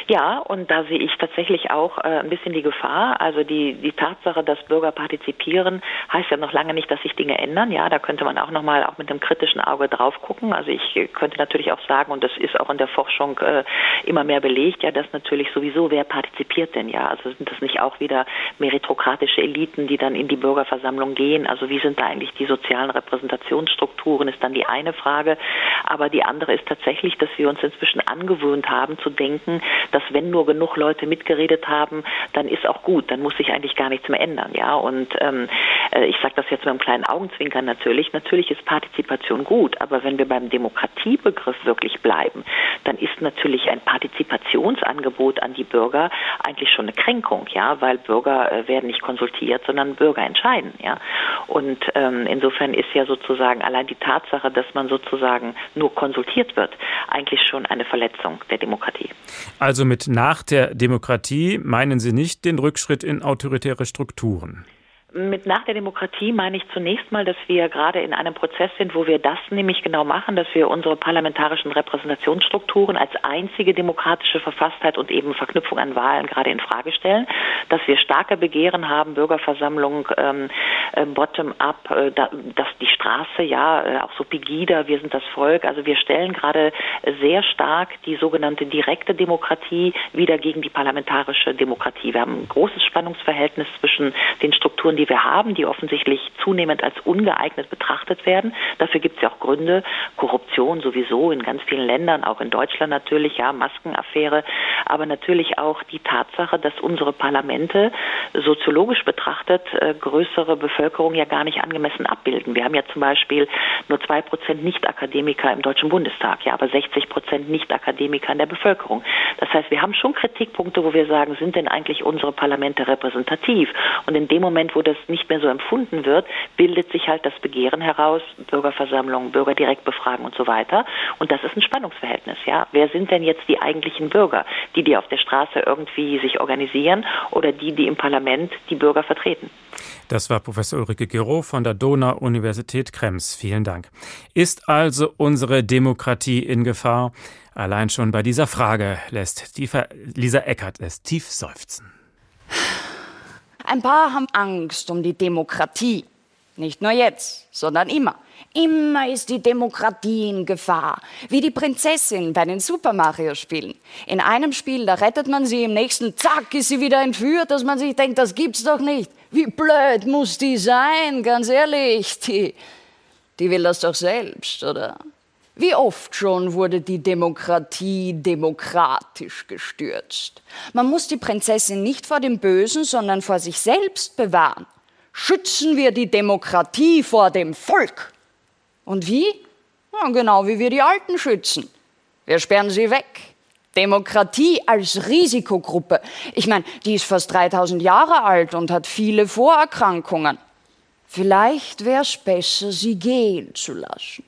Ja, und da sehe ich tatsächlich auch äh, ein bisschen die Gefahr. Also die, die Tatsache, dass Bürger partizipieren, heißt ja noch lange nicht, dass sich Dinge ändern. Ja, da könnte man auch nochmal auch mit einem kritischen Auge drauf gucken. Also ich könnte natürlich auch sagen, und das ist auch in der Forschung äh, immer mehr belegt, ja, dass natürlich sowieso, wer partizipiert denn? Ja, also sind das nicht auch wieder meritokratische Eliten, die dann in die Bürgerversammlung gehen? Also wie sind da eigentlich die sozialen Repräsentationsstrukturen, ist dann die eine Frage. Aber die andere ist tatsächlich, dass wir uns inzwischen angewöhnt haben zu denken, dass wenn nur genug Leute mitgeredet haben, dann ist auch gut, dann muss sich eigentlich gar nichts mehr ändern, ja. Und ähm, äh, ich sage das jetzt mit einem kleinen Augenzwinkern natürlich. Natürlich ist Partizipation gut, aber wenn wir beim Demokratiebegriff wirklich bleiben, dann ist natürlich ein Partizipationsangebot an die Bürger eigentlich schon eine Kränkung, ja, weil Bürger äh, werden nicht konsultiert, sondern Bürger entscheiden, ja. Und ähm, insofern ist ja sozusagen allein die Tatsache, dass man sozusagen nur konsultiert wird, eigentlich schon eine Verletzung der Demokratie. Also also mit nach der Demokratie meinen Sie nicht den Rückschritt in autoritäre Strukturen? Mit nach der Demokratie meine ich zunächst mal, dass wir gerade in einem Prozess sind, wo wir das nämlich genau machen, dass wir unsere parlamentarischen Repräsentationsstrukturen als einzige demokratische Verfasstheit und eben Verknüpfung an Wahlen gerade in Frage stellen, dass wir starke Begehren haben, Bürgerversammlung, ähm, äh, Bottom-up, äh, da, dass die Straße, ja, äh, auch so Pegida, wir sind das Volk, also wir stellen gerade sehr stark die sogenannte direkte Demokratie wieder gegen die parlamentarische Demokratie. Wir haben ein großes Spannungsverhältnis zwischen den Strukturen, die die wir haben, die offensichtlich zunehmend als ungeeignet betrachtet werden. Dafür gibt es ja auch Gründe. Korruption sowieso in ganz vielen Ländern, auch in Deutschland natürlich, ja, Maskenaffäre, aber natürlich auch die Tatsache, dass unsere Parlamente soziologisch betrachtet äh, größere Bevölkerung ja gar nicht angemessen abbilden. Wir haben ja zum Beispiel nur zwei Prozent Nicht-Akademiker im Deutschen Bundestag, ja, aber 60 Prozent Nicht-Akademiker in der Bevölkerung. Das heißt, wir haben schon Kritikpunkte, wo wir sagen, sind denn eigentlich unsere Parlamente repräsentativ? Und in dem Moment, wo das nicht mehr so empfunden wird, bildet sich halt das Begehren heraus, Bürgerversammlungen, Bürger direkt befragen und so weiter. Und das ist ein Spannungsverhältnis, ja. Wer sind denn jetzt die eigentlichen Bürger? Die, die auf der Straße irgendwie sich organisieren oder die, die im Parlament die Bürger vertreten? Das war Professor Ulrike Gero von der Donau-Universität Krems. Vielen Dank. Ist also unsere Demokratie in Gefahr? Allein schon bei dieser Frage lässt Lisa Eckert es tief seufzen. Ein paar haben Angst um die Demokratie. Nicht nur jetzt, sondern immer. Immer ist die Demokratie in Gefahr. Wie die Prinzessin bei den Super Mario Spielen. In einem Spiel, da rettet man sie, im nächsten, zack, ist sie wieder entführt, dass man sich denkt, das gibt's doch nicht. Wie blöd muss die sein, ganz ehrlich. Die, die will das doch selbst, oder? Wie oft schon wurde die Demokratie demokratisch gestürzt. Man muss die Prinzessin nicht vor dem Bösen, sondern vor sich selbst bewahren. Schützen wir die Demokratie vor dem Volk. Und wie? Ja, genau wie wir die Alten schützen. Wir sperren sie weg. Demokratie als Risikogruppe. Ich meine, die ist fast 3000 Jahre alt und hat viele Vorerkrankungen. Vielleicht wäre es besser, sie gehen zu lassen.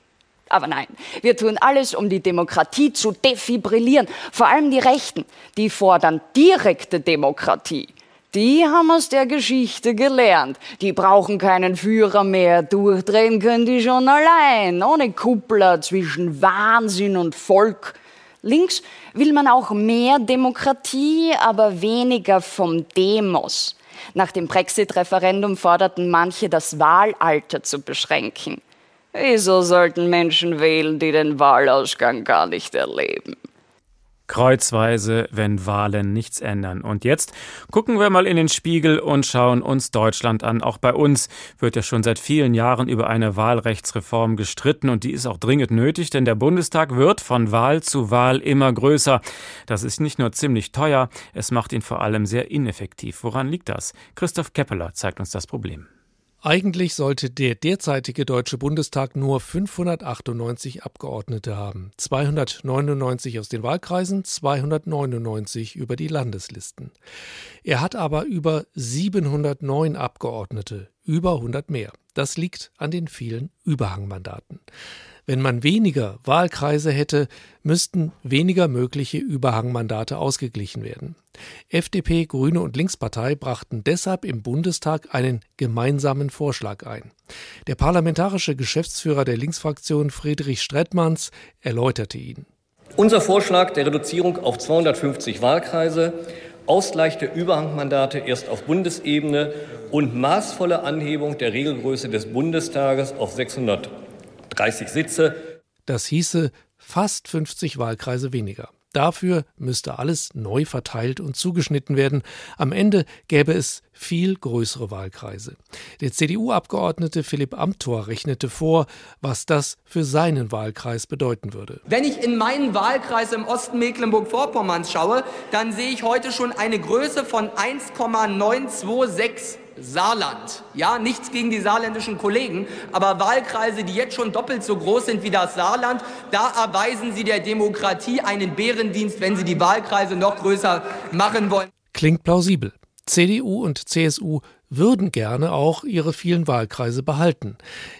Aber nein, wir tun alles, um die Demokratie zu defibrillieren. Vor allem die Rechten, die fordern direkte Demokratie. Die haben aus der Geschichte gelernt. Die brauchen keinen Führer mehr. Durchdrehen können die schon allein, ohne Kuppler zwischen Wahnsinn und Volk. Links will man auch mehr Demokratie, aber weniger vom Demos. Nach dem Brexit-Referendum forderten manche, das Wahlalter zu beschränken. Wieso sollten Menschen wählen, die den Wahlausgang gar nicht erleben? kreuzweise, wenn Wahlen nichts ändern. Und jetzt gucken wir mal in den Spiegel und schauen uns Deutschland an. Auch bei uns wird ja schon seit vielen Jahren über eine Wahlrechtsreform gestritten und die ist auch dringend nötig, denn der Bundestag wird von Wahl zu Wahl immer größer. Das ist nicht nur ziemlich teuer, es macht ihn vor allem sehr ineffektiv. Woran liegt das? Christoph Keppeler zeigt uns das Problem. Eigentlich sollte der derzeitige Deutsche Bundestag nur 598 Abgeordnete haben. 299 aus den Wahlkreisen, 299 über die Landeslisten. Er hat aber über 709 Abgeordnete, über 100 mehr. Das liegt an den vielen Überhangmandaten. Wenn man weniger Wahlkreise hätte, müssten weniger mögliche Überhangmandate ausgeglichen werden. FDP, Grüne und Linkspartei brachten deshalb im Bundestag einen gemeinsamen Vorschlag ein. Der parlamentarische Geschäftsführer der Linksfraktion Friedrich Strettmanns erläuterte ihn. Unser Vorschlag der Reduzierung auf 250 Wahlkreise, Ausgleich der Überhangmandate erst auf Bundesebene und maßvolle Anhebung der Regelgröße des Bundestages auf 600 30 Sitze. Das hieße fast 50 Wahlkreise weniger. Dafür müsste alles neu verteilt und zugeschnitten werden. Am Ende gäbe es viel größere Wahlkreise. Der CDU-Abgeordnete Philipp Amthor rechnete vor, was das für seinen Wahlkreis bedeuten würde. Wenn ich in meinen Wahlkreis im Osten Mecklenburg-Vorpommerns schaue, dann sehe ich heute schon eine Größe von 1,926 Saarland. Ja, nichts gegen die saarländischen Kollegen, aber Wahlkreise, die jetzt schon doppelt so groß sind wie das Saarland, da erweisen sie der Demokratie einen Bärendienst, wenn sie die Wahlkreise noch größer machen wollen. Klingt plausibel. CDU und CSU würden gerne auch ihre vielen Wahlkreise behalten,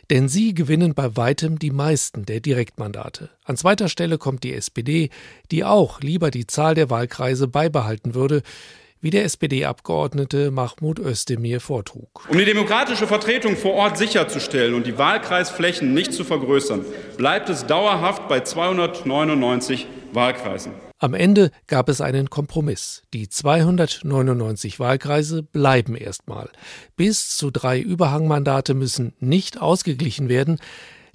denn sie gewinnen bei weitem die meisten der Direktmandate. An zweiter Stelle kommt die SPD, die auch lieber die Zahl der Wahlkreise beibehalten würde, wie der SPD-Abgeordnete Mahmoud Özdemir vortrug. Um die demokratische Vertretung vor Ort sicherzustellen und die Wahlkreisflächen nicht zu vergrößern, bleibt es dauerhaft bei 299 Wahlkreisen. Am Ende gab es einen Kompromiss. Die 299 Wahlkreise bleiben erstmal. Bis zu drei Überhangmandate müssen nicht ausgeglichen werden.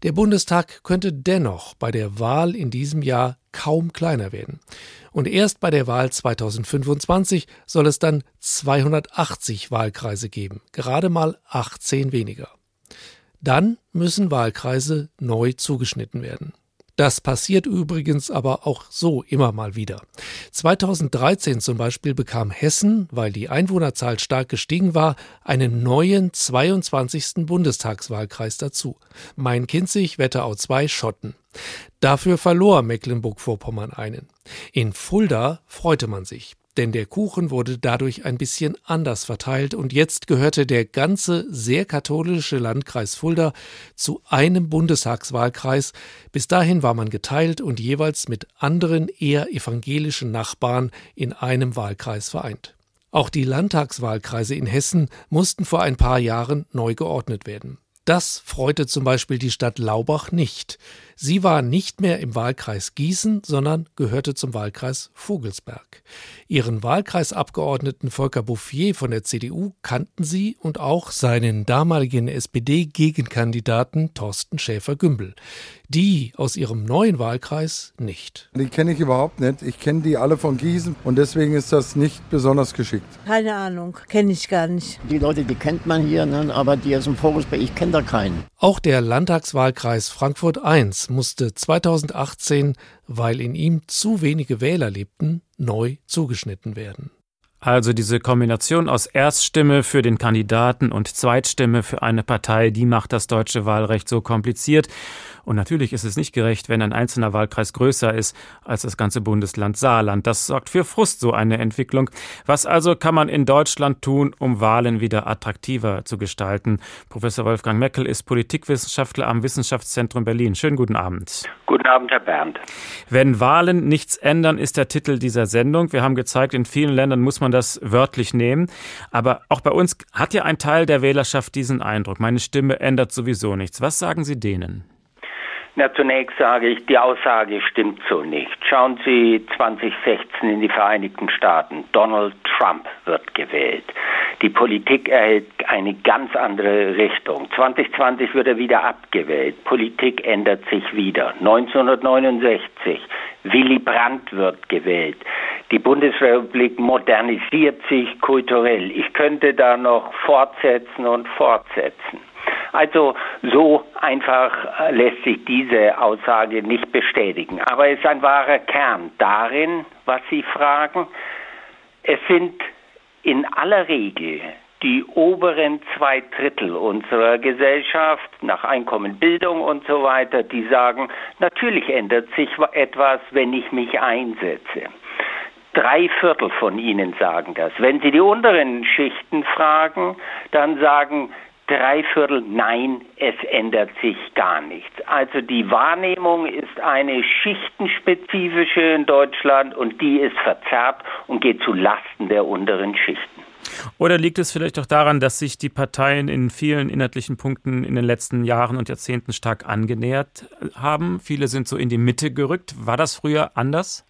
Der Bundestag könnte dennoch bei der Wahl in diesem Jahr kaum kleiner werden. Und erst bei der Wahl 2025 soll es dann 280 Wahlkreise geben, gerade mal 18 weniger. Dann müssen Wahlkreise neu zugeschnitten werden. Das passiert übrigens aber auch so immer mal wieder. 2013 zum Beispiel bekam Hessen, weil die Einwohnerzahl stark gestiegen war, einen neuen 22. Bundestagswahlkreis dazu. Main-Kinzig, Wetterau 2, Schotten. Dafür verlor Mecklenburg-Vorpommern einen. In Fulda freute man sich denn der Kuchen wurde dadurch ein bisschen anders verteilt und jetzt gehörte der ganze sehr katholische Landkreis Fulda zu einem Bundestagswahlkreis. Bis dahin war man geteilt und jeweils mit anderen eher evangelischen Nachbarn in einem Wahlkreis vereint. Auch die Landtagswahlkreise in Hessen mussten vor ein paar Jahren neu geordnet werden. Das freute zum Beispiel die Stadt Laubach nicht. Sie war nicht mehr im Wahlkreis Gießen, sondern gehörte zum Wahlkreis Vogelsberg. Ihren Wahlkreisabgeordneten Volker Bouffier von der CDU kannten sie und auch seinen damaligen SPD-Gegenkandidaten Thorsten Schäfer-Gümbel. Die aus ihrem neuen Wahlkreis nicht. Die kenne ich überhaupt nicht. Ich kenne die alle von Gießen und deswegen ist das nicht besonders geschickt. Keine Ahnung, kenne ich gar nicht. Die Leute, die kennt man hier, ne? aber die aus dem Vogelsberg, ich kenne da keinen. Auch der Landtagswahlkreis Frankfurt I musste 2018, weil in ihm zu wenige Wähler lebten, neu zugeschnitten werden. Also diese Kombination aus Erststimme für den Kandidaten und Zweitstimme für eine Partei, die macht das deutsche Wahlrecht so kompliziert. Und natürlich ist es nicht gerecht, wenn ein einzelner Wahlkreis größer ist als das ganze Bundesland Saarland. Das sorgt für Frust, so eine Entwicklung. Was also kann man in Deutschland tun, um Wahlen wieder attraktiver zu gestalten? Professor Wolfgang Meckel ist Politikwissenschaftler am Wissenschaftszentrum Berlin. Schönen guten Abend. Guten Abend, Herr Bernd. Wenn Wahlen nichts ändern, ist der Titel dieser Sendung. Wir haben gezeigt, in vielen Ländern muss man das wörtlich nehmen. Aber auch bei uns hat ja ein Teil der Wählerschaft diesen Eindruck. Meine Stimme ändert sowieso nichts. Was sagen Sie denen? Na, zunächst sage ich, die Aussage stimmt so nicht. Schauen Sie 2016 in die Vereinigten Staaten. Donald Trump wird gewählt. Die Politik erhält eine ganz andere Richtung. 2020 wird er wieder abgewählt. Politik ändert sich wieder. 1969. Willy Brandt wird gewählt. Die Bundesrepublik modernisiert sich kulturell. Ich könnte da noch fortsetzen und fortsetzen. Also so einfach äh, lässt sich diese Aussage nicht bestätigen. Aber es ist ein wahrer Kern darin, was Sie fragen. Es sind in aller Regel die oberen zwei Drittel unserer Gesellschaft nach Einkommen, Bildung und so weiter, die sagen, natürlich ändert sich etwas, wenn ich mich einsetze. Drei Viertel von ihnen sagen das. Wenn Sie die unteren Schichten fragen, dann sagen drei Viertel nein, es ändert sich gar nichts. Also die Wahrnehmung ist eine schichtenspezifische in Deutschland und die ist verzerrt und geht zu Lasten der unteren Schichten. Oder liegt es vielleicht auch daran, dass sich die Parteien in vielen inhaltlichen Punkten in den letzten Jahren und Jahrzehnten stark angenähert haben? Viele sind so in die Mitte gerückt. War das früher anders?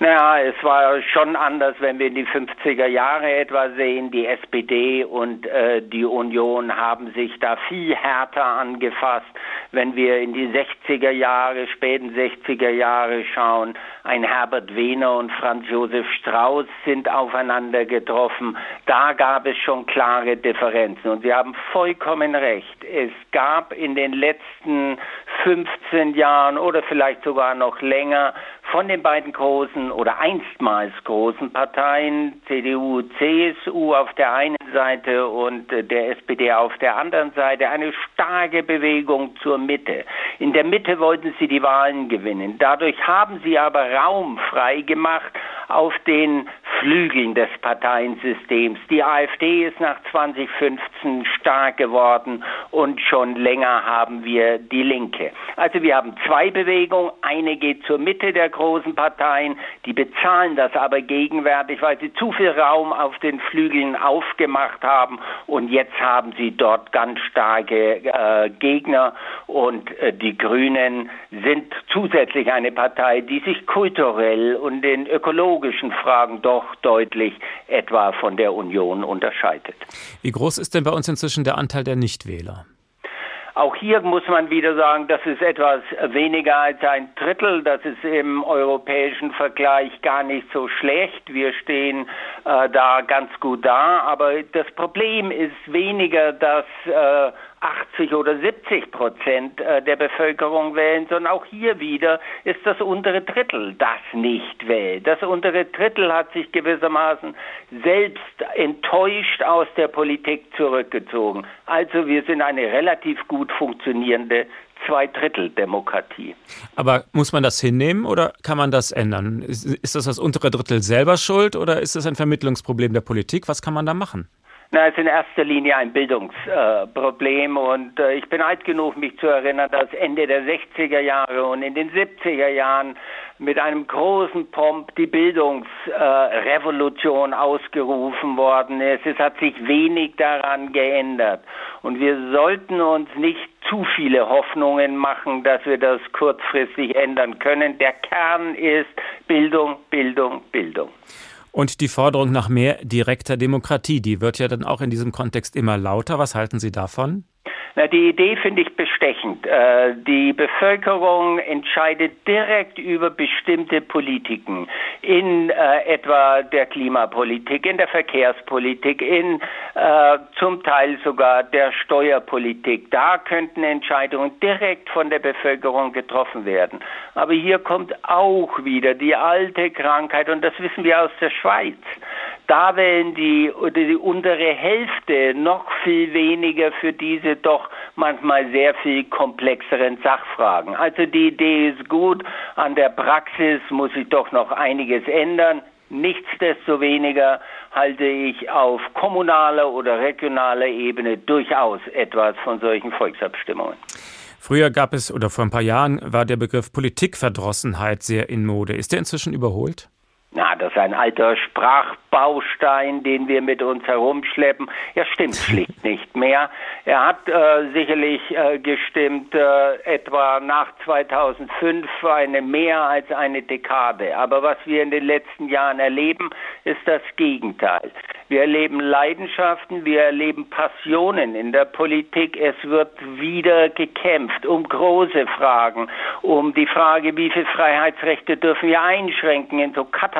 Naja, es war schon anders, wenn wir in die 50er Jahre etwa sehen. Die SPD und äh, die Union haben sich da viel härter angefasst. Wenn wir in die 60er Jahre, späten 60er Jahre schauen, ein Herbert Wehner und Franz Josef Strauß sind aufeinander getroffen. Da gab es schon klare Differenzen. Und Sie haben vollkommen recht. Es gab in den letzten 15 Jahren oder vielleicht sogar noch länger von den beiden großen oder einstmals großen Parteien, CDU, CSU auf der einen Seite und äh, der SPD auf der anderen Seite, eine starke Bewegung zur Mitte. In der Mitte wollten sie die Wahlen gewinnen. Dadurch haben sie aber Raum frei gemacht auf den Flügeln des Parteiensystems. Die AfD ist nach 2015 stark geworden und schon länger haben wir die Linke. Also wir haben zwei Bewegungen. Eine geht zur Mitte der großen Parteien, die bezahlen das aber gegenwärtig, weil sie zu viel Raum auf den Flügeln aufgemacht haben und jetzt haben sie dort ganz starke äh, Gegner und äh, die Grünen sind zusätzlich eine Partei, die sich kulturell und in ökologischen Fragen doch deutlich etwa von der Union unterscheidet. Wie groß ist denn bei uns inzwischen der Anteil der Nichtwähler? Auch hier muss man wieder sagen, das ist etwas weniger als ein Drittel. Das ist im europäischen Vergleich gar nicht so schlecht. Wir stehen äh, da ganz gut da. Aber das Problem ist weniger, dass äh, 80 oder 70 Prozent äh, der Bevölkerung wählen, sondern auch hier wieder ist das untere Drittel, das nicht wählt. Das untere Drittel hat sich gewissermaßen selbst enttäuscht aus der Politik zurückgezogen. Also wir sind eine relativ gut funktionierende Zweidrittel-Demokratie. Aber muss man das hinnehmen oder kann man das ändern? Ist, ist das das untere Drittel selber schuld oder ist das ein Vermittlungsproblem der Politik? Was kann man da machen? Na, es ist in erster Linie ein Bildungsproblem äh, und äh, ich bin alt genug, mich zu erinnern, dass Ende der 60er Jahre und in den 70er Jahren mit einem großen Pomp die Bildungsrevolution äh, ausgerufen worden ist. Es hat sich wenig daran geändert und wir sollten uns nicht zu viele Hoffnungen machen, dass wir das kurzfristig ändern können. Der Kern ist Bildung, Bildung, Bildung. Und die Forderung nach mehr direkter Demokratie, die wird ja dann auch in diesem Kontext immer lauter. Was halten Sie davon? Na, die Idee finde ich bestechend. Äh, die Bevölkerung entscheidet direkt über bestimmte Politiken in äh, etwa der Klimapolitik, in der Verkehrspolitik, in äh, zum Teil sogar der Steuerpolitik. Da könnten Entscheidungen direkt von der Bevölkerung getroffen werden. Aber hier kommt auch wieder die alte Krankheit und das wissen wir aus der Schweiz. Da wählen die, die untere Hälfte noch viel weniger für diese doch manchmal sehr viel komplexeren Sachfragen. Also die Idee ist gut, an der Praxis muss sich doch noch einiges ändern. Nichtsdestoweniger halte ich auf kommunaler oder regionaler Ebene durchaus etwas von solchen Volksabstimmungen. Früher gab es, oder vor ein paar Jahren war der Begriff Politikverdrossenheit sehr in Mode. Ist der inzwischen überholt? Na, das ist ein alter Sprachbaustein, den wir mit uns herumschleppen. Er stimmt schlicht nicht mehr. Er hat äh, sicherlich äh, gestimmt äh, etwa nach 2005 eine mehr als eine Dekade. Aber was wir in den letzten Jahren erleben, ist das Gegenteil. Wir erleben Leidenschaften, wir erleben Passionen in der Politik. Es wird wieder gekämpft um große Fragen, um die Frage, wie viele Freiheitsrechte dürfen wir einschränken in so katastrophalen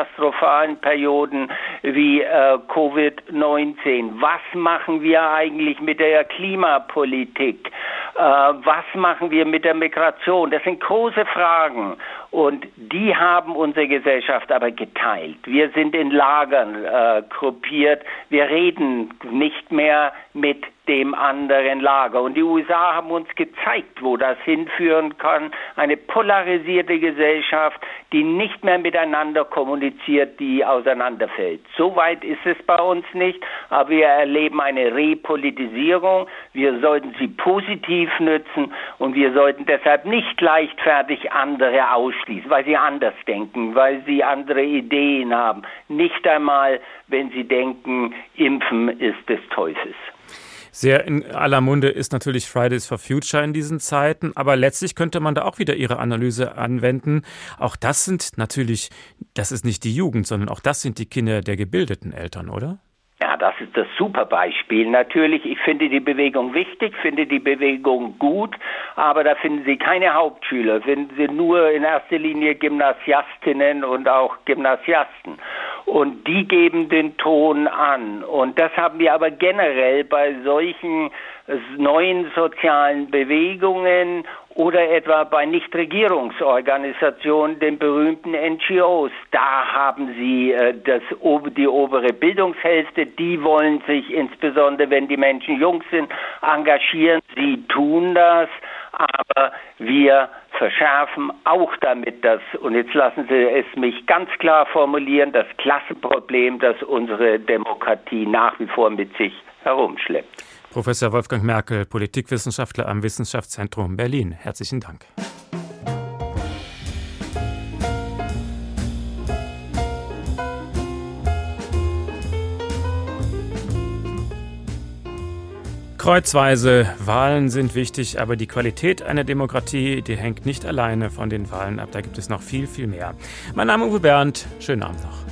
Perioden wie äh, Covid-19. Was machen wir eigentlich mit der Klimapolitik? Äh, was machen wir mit der Migration? Das sind große Fragen. Und die haben unsere Gesellschaft aber geteilt. Wir sind in Lagern äh, gruppiert. Wir reden nicht mehr mit dem anderen Lager. Und die USA haben uns gezeigt, wo das hinführen kann. Eine polarisierte Gesellschaft, die nicht mehr miteinander kommuniziert, die auseinanderfällt. So weit ist es bei uns nicht, aber wir erleben eine Repolitisierung. Wir sollten sie positiv nützen und wir sollten deshalb nicht leichtfertig andere ausschließen, weil sie anders denken, weil sie andere Ideen haben. Nicht einmal, wenn sie denken, impfen ist des Teufels. Sehr in aller Munde ist natürlich Fridays for Future in diesen Zeiten, aber letztlich könnte man da auch wieder Ihre Analyse anwenden. Auch das sind natürlich, das ist nicht die Jugend, sondern auch das sind die Kinder der gebildeten Eltern, oder? Das ist das super Beispiel. Natürlich, ich finde die Bewegung wichtig, finde die Bewegung gut, aber da finden Sie keine Hauptschüler, finden Sie nur in erster Linie Gymnasiastinnen und auch Gymnasiasten. Und die geben den Ton an. Und das haben wir aber generell bei solchen neuen sozialen Bewegungen oder etwa bei Nichtregierungsorganisationen, den berühmten NGOs. Da haben sie äh, das, die obere Bildungshälfte, die wollen sich insbesondere, wenn die Menschen jung sind, engagieren. Sie tun das, aber wir verschärfen auch damit das, und jetzt lassen Sie es mich ganz klar formulieren, das Klassenproblem, das unsere Demokratie nach wie vor mit sich herumschleppt. Professor Wolfgang Merkel, Politikwissenschaftler am Wissenschaftszentrum Berlin. Herzlichen Dank. Kreuzweise Wahlen sind wichtig, aber die Qualität einer Demokratie, die hängt nicht alleine von den Wahlen ab. Da gibt es noch viel, viel mehr. Mein Name ist Uwe Bernd. Schönen Abend noch.